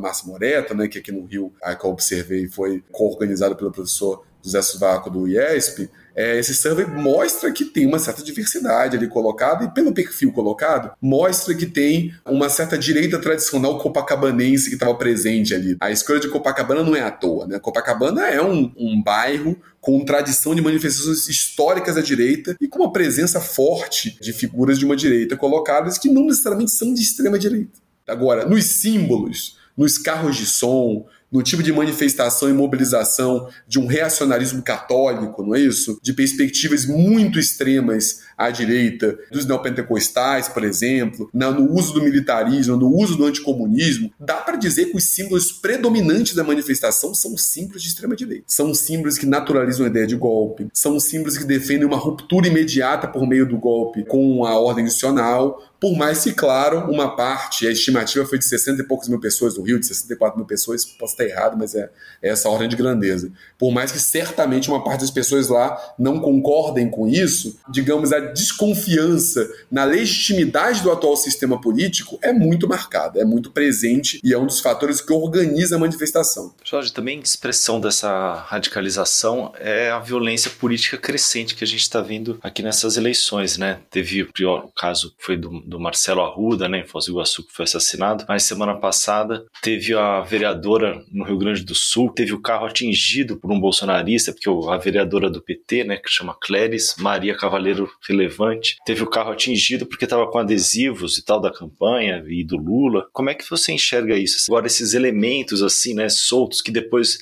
Márcio Moreto, né, que aqui no Rio, a que eu observei, foi co-organizado pelo professor José Suvaco do IESP, é, esse survey mostra que tem uma certa diversidade ali colocada, e pelo perfil colocado, mostra que tem uma certa direita tradicional copacabanense que estava presente ali. A escolha de Copacabana não é à toa, né? Copacabana é um, um bairro com tradição de manifestações históricas da direita e com uma presença forte de figuras de uma direita colocadas que não necessariamente são de extrema direita. Agora, nos símbolos, nos carros de som, no tipo de manifestação e mobilização de um reacionarismo católico, não é isso? De perspectivas muito extremas à direita, dos neopentecostais, por exemplo, no uso do militarismo, no uso do anticomunismo, dá para dizer que os símbolos predominantes da manifestação são símbolos de extrema-direita. São símbolos que naturalizam a ideia de golpe, são símbolos que defendem uma ruptura imediata por meio do golpe com a ordem institucional, Por mais que, claro, uma parte, a estimativa foi de 60 e poucos mil pessoas no Rio, de 64 mil pessoas, posso estar errado, mas é, é essa ordem de grandeza. Por mais que certamente uma parte das pessoas lá não concordem com isso, digamos, a desconfiança na legitimidade do atual sistema político é muito marcada, é muito presente e é um dos fatores que organiza a manifestação. Jorge, também expressão dessa radicalização é a violência política crescente que a gente está vendo aqui nessas eleições, né? Teve o pior o caso foi do, do Marcelo Arruda, né, em Foz do Iguaçu, que foi assassinado, mas semana passada teve a vereadora no Rio Grande do Sul, teve o carro atingido por um bolsonarista, porque a vereadora do PT, né, que chama Cléris, Maria Cavaleiro Relevante, teve o carro atingido porque estava com adesivos e tal da campanha e do Lula. Como é que você enxerga isso? Agora, esses elementos assim, né, soltos que depois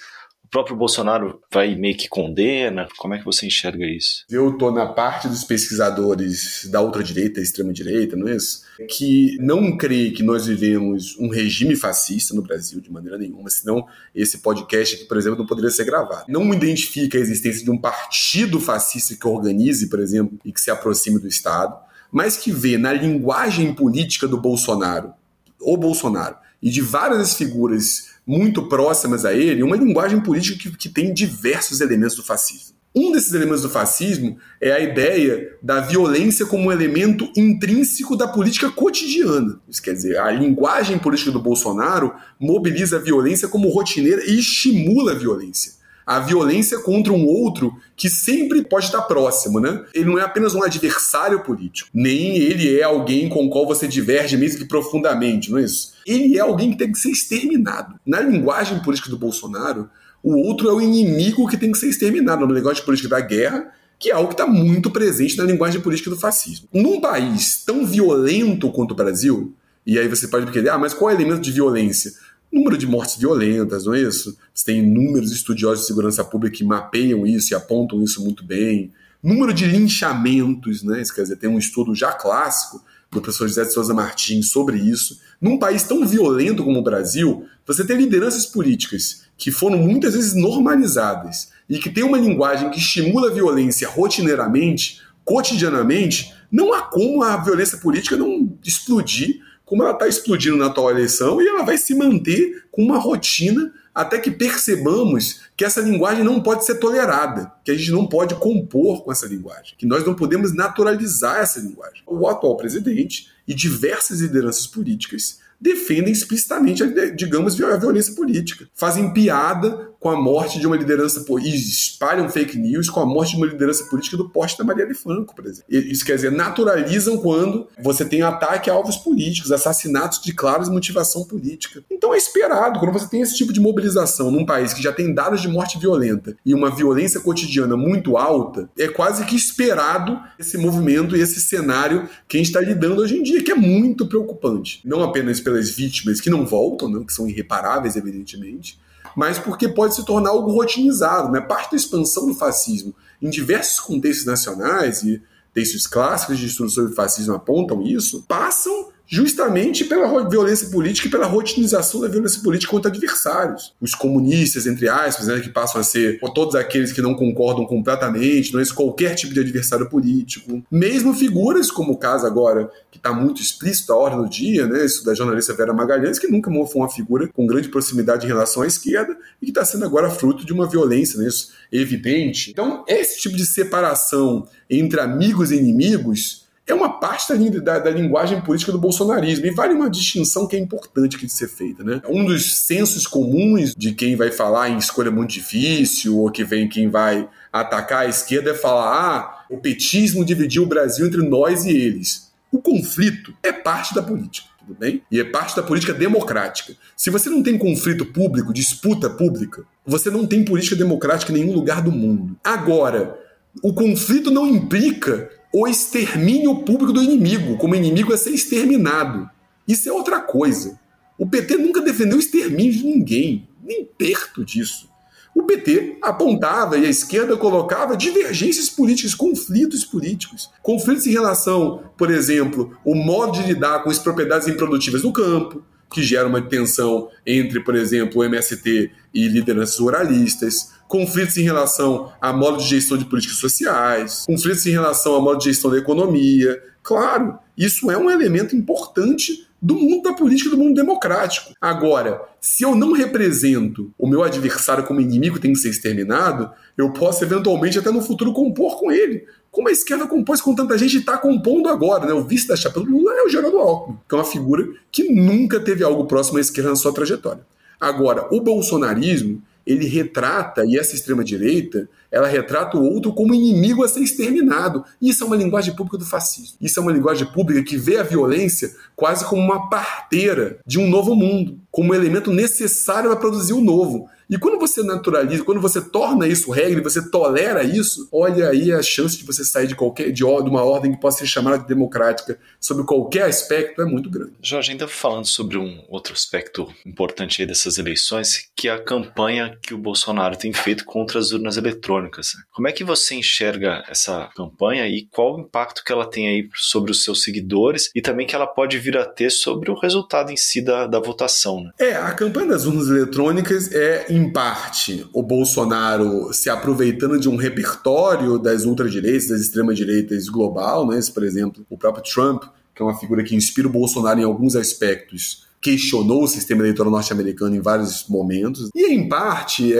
o próprio Bolsonaro vai meio que condena? Como é que você enxerga isso? Eu estou na parte dos pesquisadores da ultradireita, extrema-direita, não é isso? Que não crê que nós vivemos um regime fascista no Brasil de maneira nenhuma, senão esse podcast aqui, por exemplo, não poderia ser gravado. Não identifica a existência de um partido fascista que organize, por exemplo, e que se aproxime do Estado, mas que vê na linguagem política do Bolsonaro, o Bolsonaro, e de várias figuras muito próximas a ele, uma linguagem política que, que tem diversos elementos do fascismo. Um desses elementos do fascismo é a ideia da violência como um elemento intrínseco da política cotidiana. Isso quer dizer, a linguagem política do Bolsonaro mobiliza a violência como rotineira e estimula a violência a violência contra um outro que sempre pode estar próximo, né? Ele não é apenas um adversário político, nem ele é alguém com o qual você diverge mesmo que profundamente, não é isso? Ele é alguém que tem que ser exterminado. Na linguagem política do Bolsonaro, o outro é o inimigo que tem que ser exterminado. Na linguagem política da guerra, que é algo que está muito presente na linguagem política do fascismo. Num país tão violento quanto o Brasil, e aí você pode querer, ah, mas qual é o elemento de violência? Número de mortes violentas, não é isso? Você tem inúmeros estudiosos de segurança pública que mapeiam isso e apontam isso muito bem. Número de linchamentos, né? Isso quer dizer, tem um estudo já clássico do professor José de Souza Martins sobre isso. Num país tão violento como o Brasil, você tem lideranças políticas que foram muitas vezes normalizadas e que tem uma linguagem que estimula a violência rotineiramente, cotidianamente, não há como a violência política não explodir como ela está explodindo na atual eleição e ela vai se manter com uma rotina até que percebamos que essa linguagem não pode ser tolerada, que a gente não pode compor com essa linguagem, que nós não podemos naturalizar essa linguagem. O atual presidente e diversas lideranças políticas defendem explicitamente, digamos, a violência política. Fazem piada com a morte de uma liderança e espalham fake news com a morte de uma liderança política do poste da Marielle Franco, por exemplo. Isso quer dizer, naturalizam quando você tem ataque a alvos políticos, assassinatos de claras motivação política. Então é esperado, quando você tem esse tipo de mobilização num país que já tem dados de morte violenta e uma violência cotidiana muito alta, é quase que esperado esse movimento e esse cenário que a gente está lidando hoje em dia, que é muito preocupante. Não apenas pelas vítimas que não voltam, né, que são irreparáveis, evidentemente, mas porque pode se tornar algo rotinizado. Né? Parte da expansão do fascismo em diversos contextos nacionais, e textos clássicos de estudo sobre fascismo apontam isso, passam justamente pela violência política e pela rotinização da violência política contra adversários. Os comunistas, entre aspas, né, que passam a ser todos aqueles que não concordam completamente, não é qualquer tipo de adversário político. Mesmo figuras, como o caso agora, que está muito explícito à ordem do dia, né, isso da jornalista Vera Magalhães, que nunca foi uma figura com grande proximidade em relação à esquerda e que está sendo agora fruto de uma violência, né, isso evidente. Então, esse tipo de separação entre amigos e inimigos é uma parte da, da, da, linguagem política do bolsonarismo. E vale uma distinção que é importante que de ser feita. Né? Um dos sensos comuns de quem vai falar em escolha muito difícil, ou que vem quem vai atacar a esquerda, é falar: ah, o petismo dividiu o Brasil entre nós e eles. O conflito é parte da política. Tudo bem? E é parte da política democrática. Se você não tem conflito público, disputa pública, você não tem política democrática em nenhum lugar do mundo. Agora, o conflito não implica o extermínio público do inimigo, como inimigo é ser exterminado. Isso é outra coisa. O PT nunca defendeu o extermínio de ninguém, nem perto disso. O PT apontava e a esquerda colocava divergências políticas, conflitos políticos. Conflitos em relação, por exemplo, o modo de lidar com as propriedades improdutivas do campo, que gera uma tensão entre, por exemplo, o MST e lideranças ruralistas conflitos em relação a modo de gestão de políticas sociais, conflitos em relação a modo de gestão da economia. Claro, isso é um elemento importante do mundo da política, do mundo democrático. Agora, se eu não represento o meu adversário como inimigo tem que ser exterminado, eu posso eventualmente até no futuro compor com ele. Como a esquerda compôs com tanta gente e está compondo agora, né? O vice da chapa do Lula é o Geraldo Alckmin, que é uma figura que nunca teve algo próximo à esquerda na sua trajetória. Agora, o bolsonarismo ele retrata, e essa extrema-direita, ela retrata o outro como inimigo a ser exterminado. Isso é uma linguagem pública do fascismo. Isso é uma linguagem pública que vê a violência quase como uma parteira de um novo mundo, como um elemento necessário para produzir o novo. E quando você naturaliza, quando você torna isso regra, você tolera isso, olha aí a chance de você sair de qualquer de, uma ordem que possa ser chamada de democrática sobre qualquer aspecto é muito grande. Jorge, ainda falando sobre um outro aspecto importante aí dessas eleições, que é a campanha que o Bolsonaro tem feito contra as urnas eletrônicas. Como é que você enxerga essa campanha e qual o impacto que ela tem aí sobre os seus seguidores e também que ela pode vir a ter sobre o resultado em si da, da votação? Né? É, a campanha das urnas eletrônicas é em parte, o Bolsonaro se aproveitando de um repertório das ultradireitas, das extremas-direitas global, né? por exemplo, o próprio Trump, que é uma figura que inspira o Bolsonaro em alguns aspectos, questionou o sistema eleitoral norte-americano em vários momentos. E, em parte, é,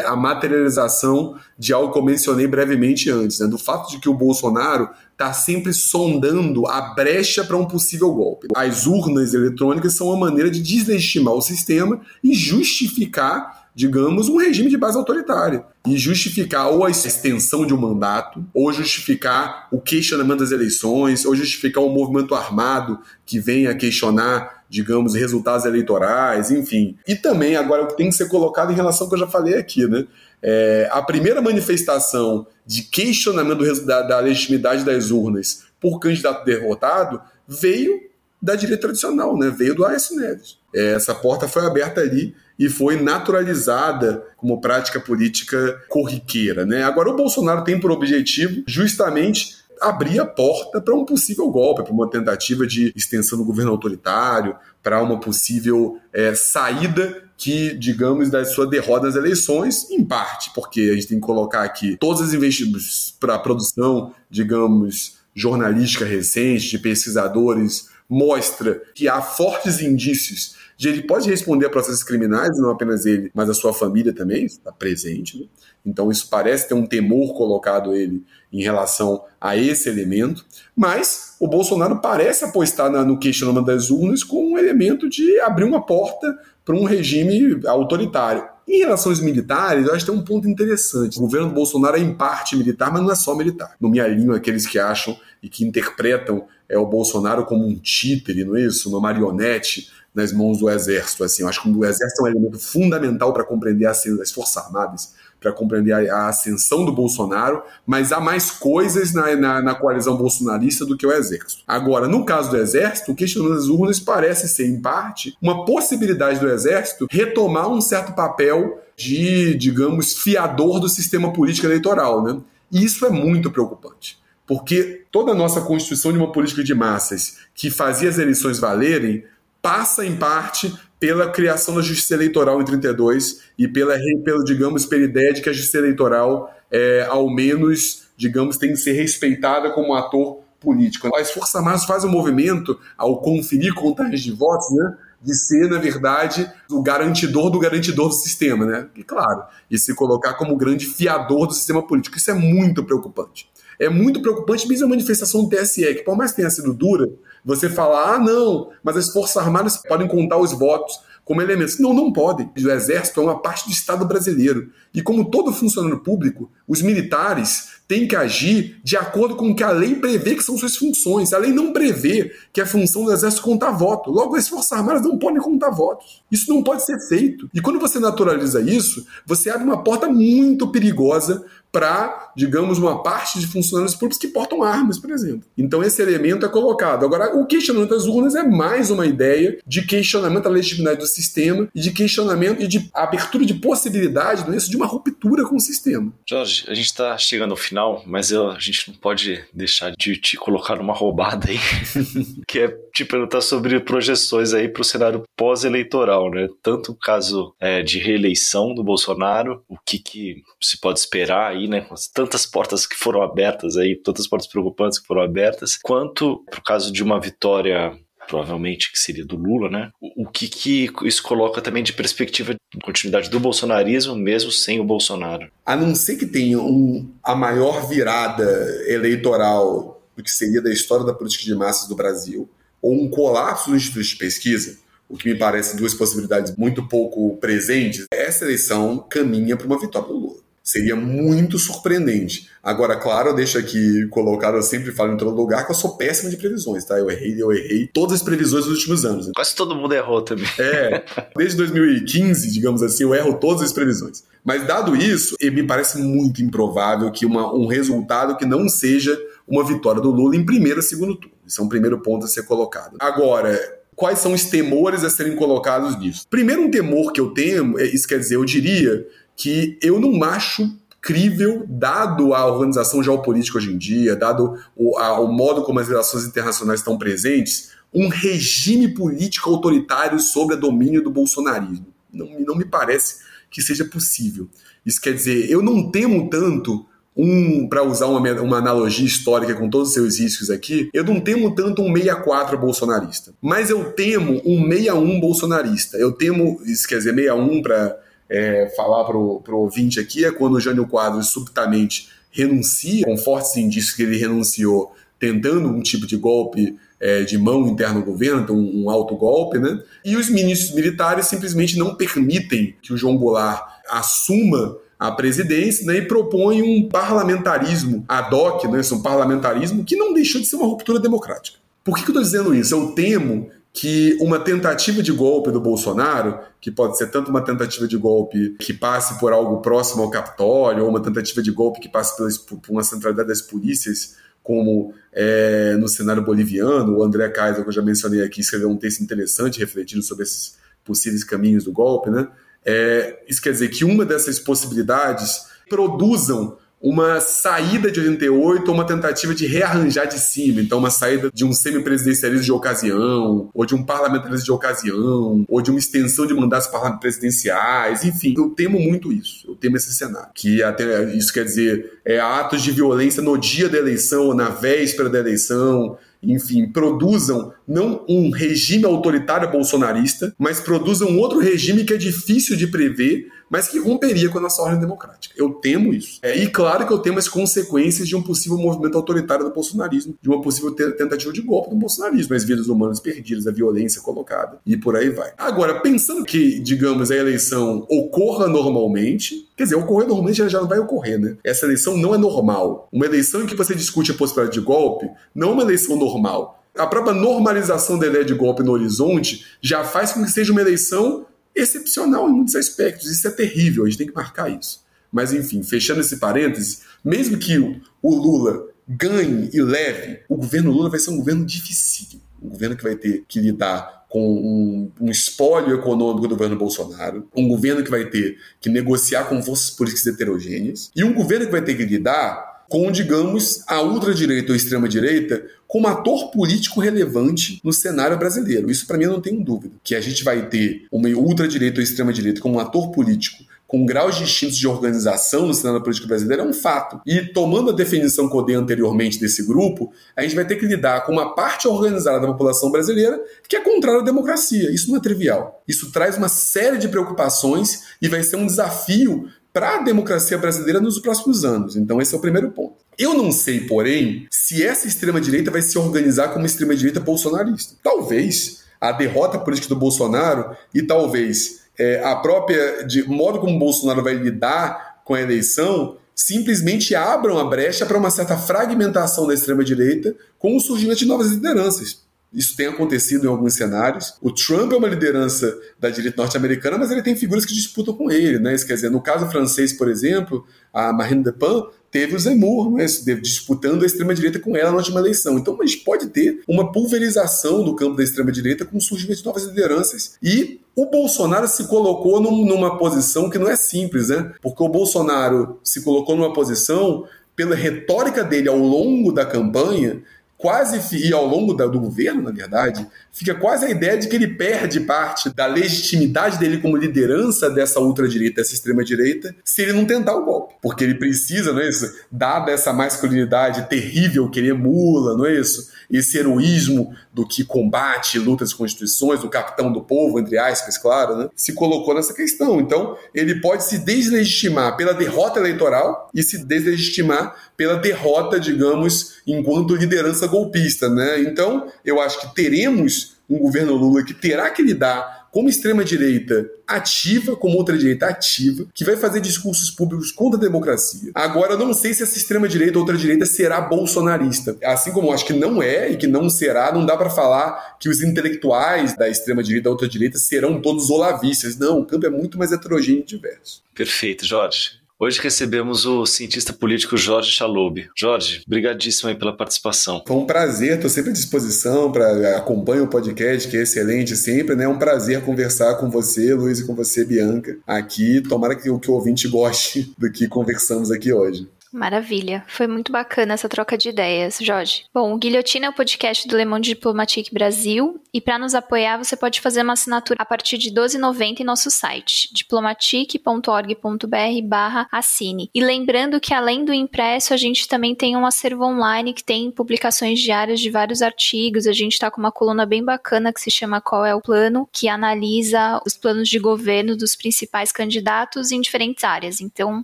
é, a materialização de algo que eu mencionei brevemente antes, né? do fato de que o Bolsonaro está sempre sondando a brecha para um possível golpe. As urnas eletrônicas são uma maneira de deslegitimar o sistema e justificar digamos, um regime de base autoritária e justificar ou a extensão de um mandato, ou justificar o questionamento das eleições, ou justificar um movimento armado que venha questionar, digamos, resultados eleitorais, enfim. E também, agora, o que tem que ser colocado em relação ao que eu já falei aqui, né? É, a primeira manifestação de questionamento da, da legitimidade das urnas por candidato derrotado veio da direita tradicional, né? veio do Aécio Neves. É, essa porta foi aberta ali e foi naturalizada como prática política corriqueira. Né? Agora, o Bolsonaro tem por objetivo justamente abrir a porta para um possível golpe, para uma tentativa de extensão do governo autoritário, para uma possível é, saída que, digamos, da sua derrota nas eleições, em parte, porque a gente tem que colocar aqui todos os investimentos para a produção, digamos, jornalística recente, de pesquisadores, mostra que há fortes indícios de ele pode responder a processos criminais, não apenas ele, mas a sua família também está presente. Né? Então isso parece ter um temor colocado ele em relação a esse elemento, mas o Bolsonaro parece apostar no questionamento das urnas como um elemento de abrir uma porta para um regime autoritário. Em relação aos militares, eu acho que tem um ponto interessante. O governo do Bolsonaro é em parte militar, mas não é só militar. Não me alinho aqueles que acham e que interpretam é, o Bolsonaro como um títere, não é isso? Uma marionete nas mãos do exército. Assim, eu acho que o exército é um elemento fundamental para compreender as Forças Armadas, para compreender a, ascensão do Bolsonaro, mas há mais coisas na, na, na, coalizão bolsonarista do que o exército. Agora, no caso do exército, o questionamento das urnas parece ser, em parte, uma possibilidade do exército retomar um certo papel de, digamos, fiador do sistema político eleitoral, né? E isso é muito preocupante. Porque toda a nossa constituição de uma política de massas que fazia as eleições valerem passa em parte pela criação da justiça eleitoral em 32 e pela, pela digamos, pela ideia de que a justiça eleitoral, é, ao menos, digamos, tem que ser respeitada como ator político. As Forças Armadas fazem um movimento, ao conferir contagens de votos, né, de ser, na verdade, o garantidor do garantidor do sistema, né? E claro, e se colocar como grande fiador do sistema político. Isso é muito preocupante. É muito preocupante mesmo a manifestação do TSE, que por mais que tenha sido dura, você fala, ah, não, mas as Forças Armadas podem contar os votos como elementos. Não, não podem. O Exército é uma parte do Estado brasileiro. E como todo funcionário público, os militares têm que agir de acordo com o que a lei prevê que são suas funções. A lei não prevê que a função do Exército contar voto. Logo, as Forças Armadas não podem contar votos. Isso não pode ser feito. E quando você naturaliza isso, você abre uma porta muito perigosa para, digamos, uma parte de funcionários públicos que portam armas, por exemplo. Então esse elemento é colocado. Agora, o questionamento das urnas é mais uma ideia de questionamento da legitimidade do sistema e de questionamento e de abertura de possibilidade não é isso, de uma ruptura com o sistema. Jorge, a gente está chegando ao final, mas eu, a gente não pode deixar de te colocar numa roubada aí, *laughs* que é te perguntar sobre projeções aí para o cenário pós-eleitoral, né? Tanto o caso é, de reeleição do Bolsonaro, o que, que se pode esperar aí, né? Com tantas portas que foram abertas aí, tantas portas preocupantes que foram abertas, quanto o caso de uma vitória provavelmente que seria do Lula, né? O, que, que isso coloca também de perspectiva de continuidade do bolsonarismo, mesmo sem o Bolsonaro? A não ser que tenha um, a maior virada eleitoral do que seria da história da política de massas do Brasil, ou um colapso dos institutos de pesquisa, o que me parece duas possibilidades muito pouco presentes, essa eleição caminha para uma vitória do Lula. Seria muito surpreendente. Agora, claro, eu deixo aqui colocado, eu sempre falo em todo lugar que eu sou péssimo de previsões, tá? Eu errei, eu errei todas as previsões dos últimos anos. Quase todo mundo errou também. É, desde 2015, digamos assim, eu erro todas as previsões. Mas dado isso, me parece muito improvável que uma, um resultado que não seja uma vitória do Lula em primeiro e segundo turno. Isso é um primeiro ponto a ser colocado. Agora, quais são os temores a serem colocados nisso? Primeiro, um temor que eu tenho, é, isso quer dizer, eu diria que eu não acho crível, dado a organização geopolítica hoje em dia, dado o, a, o modo como as relações internacionais estão presentes, um regime político autoritário sobre o domínio do bolsonarismo. Não, não me parece que seja possível. Isso quer dizer, eu não temo tanto um, para usar uma, uma analogia histórica com todos os seus riscos aqui, eu não temo tanto um 64 bolsonarista, mas eu temo um 61 bolsonarista. Eu temo, isso quer dizer, 61 para é, falar para o ouvinte aqui, é quando o Jânio Quadros subitamente renuncia, com fortes indícios que ele renunciou, tentando um tipo de golpe é, de mão interno ao governo, então um, um alto golpe, né? E os ministros militares simplesmente não permitem que o João Goulart assuma a presidência né, e propõe um parlamentarismo ad hoc, né, um parlamentarismo que não deixou de ser uma ruptura democrática. Por que, que eu estou dizendo isso? Eu temo que uma tentativa de golpe do Bolsonaro, que pode ser tanto uma tentativa de golpe que passe por algo próximo ao Capitólio, ou uma tentativa de golpe que passe por uma centralidade das polícias, como é, no cenário boliviano, o André Kaiser, que eu já mencionei aqui, escreveu um texto interessante refletindo sobre esses possíveis caminhos do golpe, né? É, isso quer dizer que uma dessas possibilidades produzam uma saída de 88 ou uma tentativa de rearranjar de cima. Então, uma saída de um semipresidencialismo de ocasião, ou de um parlamentarismo de ocasião, ou de uma extensão de mandatos presidenciais, enfim. Eu temo muito isso. Eu temo esse cenário. Que até isso quer dizer é, atos de violência no dia da eleição, ou na véspera da eleição, enfim, produzam não um regime autoritário bolsonarista, mas produzam um outro regime que é difícil de prever, mas que romperia com a nossa ordem democrática. Eu temo isso. É, e claro que eu temo as consequências de um possível movimento autoritário do bolsonarismo, de uma possível tentativa de golpe do bolsonarismo, as vidas humanas perdidas, a violência colocada e por aí vai. Agora, pensando que, digamos, a eleição ocorra normalmente, quer dizer, ocorrer normalmente já não vai ocorrer, né? Essa eleição não é normal. Uma eleição em que você discute a possibilidade de golpe não é uma eleição normal. A própria normalização da ideia de golpe no horizonte já faz com que seja uma eleição excepcional em muitos aspectos. Isso é terrível, a gente tem que marcar isso. Mas, enfim, fechando esse parêntese, mesmo que o Lula ganhe e leve, o governo Lula vai ser um governo difícil. Um governo que vai ter que lidar com um, um espólio econômico do governo Bolsonaro, um governo que vai ter que negociar com forças políticas heterogêneas, e um governo que vai ter que lidar com, digamos, a ultradireita ou extrema-direita como ator político relevante no cenário brasileiro. Isso, para mim, eu não tenho dúvida. Que a gente vai ter uma ultradireita ou extrema-direita como um ator político com graus distintos de organização no cenário político brasileiro é um fato. E tomando a definição que eu dei anteriormente desse grupo, a gente vai ter que lidar com uma parte organizada da população brasileira que é contrária à democracia. Isso não é trivial. Isso traz uma série de preocupações e vai ser um desafio para a democracia brasileira nos próximos anos. Então, esse é o primeiro ponto. Eu não sei, porém, se essa extrema-direita vai se organizar como extrema-direita bolsonarista. Talvez a derrota política do Bolsonaro e talvez é, a própria de modo como o Bolsonaro vai lidar com a eleição simplesmente abram a brecha para uma certa fragmentação da extrema-direita com o surgimento de novas lideranças. Isso tem acontecido em alguns cenários. O Trump é uma liderança da direita norte-americana, mas ele tem figuras que disputam com ele, né? Isso quer dizer, no caso francês, por exemplo, a Marine Le Pen teve o Zemmour né, disputando a extrema-direita com ela na última eleição. Então a gente pode ter uma pulverização do campo da extrema-direita com o surgimento de novas lideranças. E o Bolsonaro se colocou num, numa posição que não é simples, né? Porque o Bolsonaro se colocou numa posição, pela retórica dele ao longo da campanha, quase, e ao longo do governo, na verdade, fica quase a ideia de que ele perde parte da legitimidade dele como liderança dessa ultradireita, dessa extrema-direita, se ele não tentar o golpe. Porque ele precisa, não é isso? Dada essa masculinidade terrível que ele emula, não é isso? Esse heroísmo do que combate, luta as constituições, do capitão do povo, entre aspas, claro, né? Se colocou nessa questão. Então, ele pode se deslegitimar pela derrota eleitoral e se deslegitimar pela derrota, digamos, enquanto liderança golpista, né? Então, eu acho que teremos um governo Lula que terá que lidar como extrema-direita ativa, como outra-direita ativa, que vai fazer discursos públicos contra a democracia. Agora, eu não sei se essa extrema-direita ou outra-direita será bolsonarista. Assim como eu acho que não é e que não será, não dá para falar que os intelectuais da extrema-direita e da outra-direita serão todos olavistas. Não, o campo é muito mais heterogêneo e diverso. Perfeito, Jorge. Hoje recebemos o cientista político Jorge Chaloub. Jorge, brigadíssimo aí pela participação. Foi um prazer, estou sempre à disposição para acompanhar o podcast, que é excelente sempre, né? É um prazer conversar com você, Luiz, e com você, Bianca, aqui. Tomara que, que o ouvinte goste do que conversamos aqui hoje. Maravilha. Foi muito bacana essa troca de ideias, Jorge. Bom, o Guilhotina é o podcast do Le Monde Diplomatique Brasil e para nos apoiar você pode fazer uma assinatura a partir de R$ 12,90 em nosso site, diplomatique.org.br barra assine. E lembrando que além do impresso, a gente também tem um acervo online que tem publicações diárias de vários artigos. A gente está com uma coluna bem bacana que se chama Qual é o Plano, que analisa os planos de governo dos principais candidatos em diferentes áreas. Então,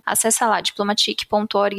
acessa lá, diplomatique.org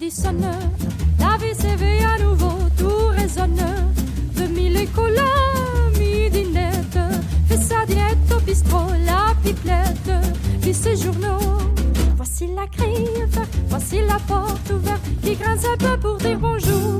la vie s'éveille à nouveau, tout résonne. De mille écolas, midinette, fait sa dinette au bistrot, la pipelette, lit ses journaux. Voici la grille voici la porte ouverte qui grince un peu pour dire. Bonjour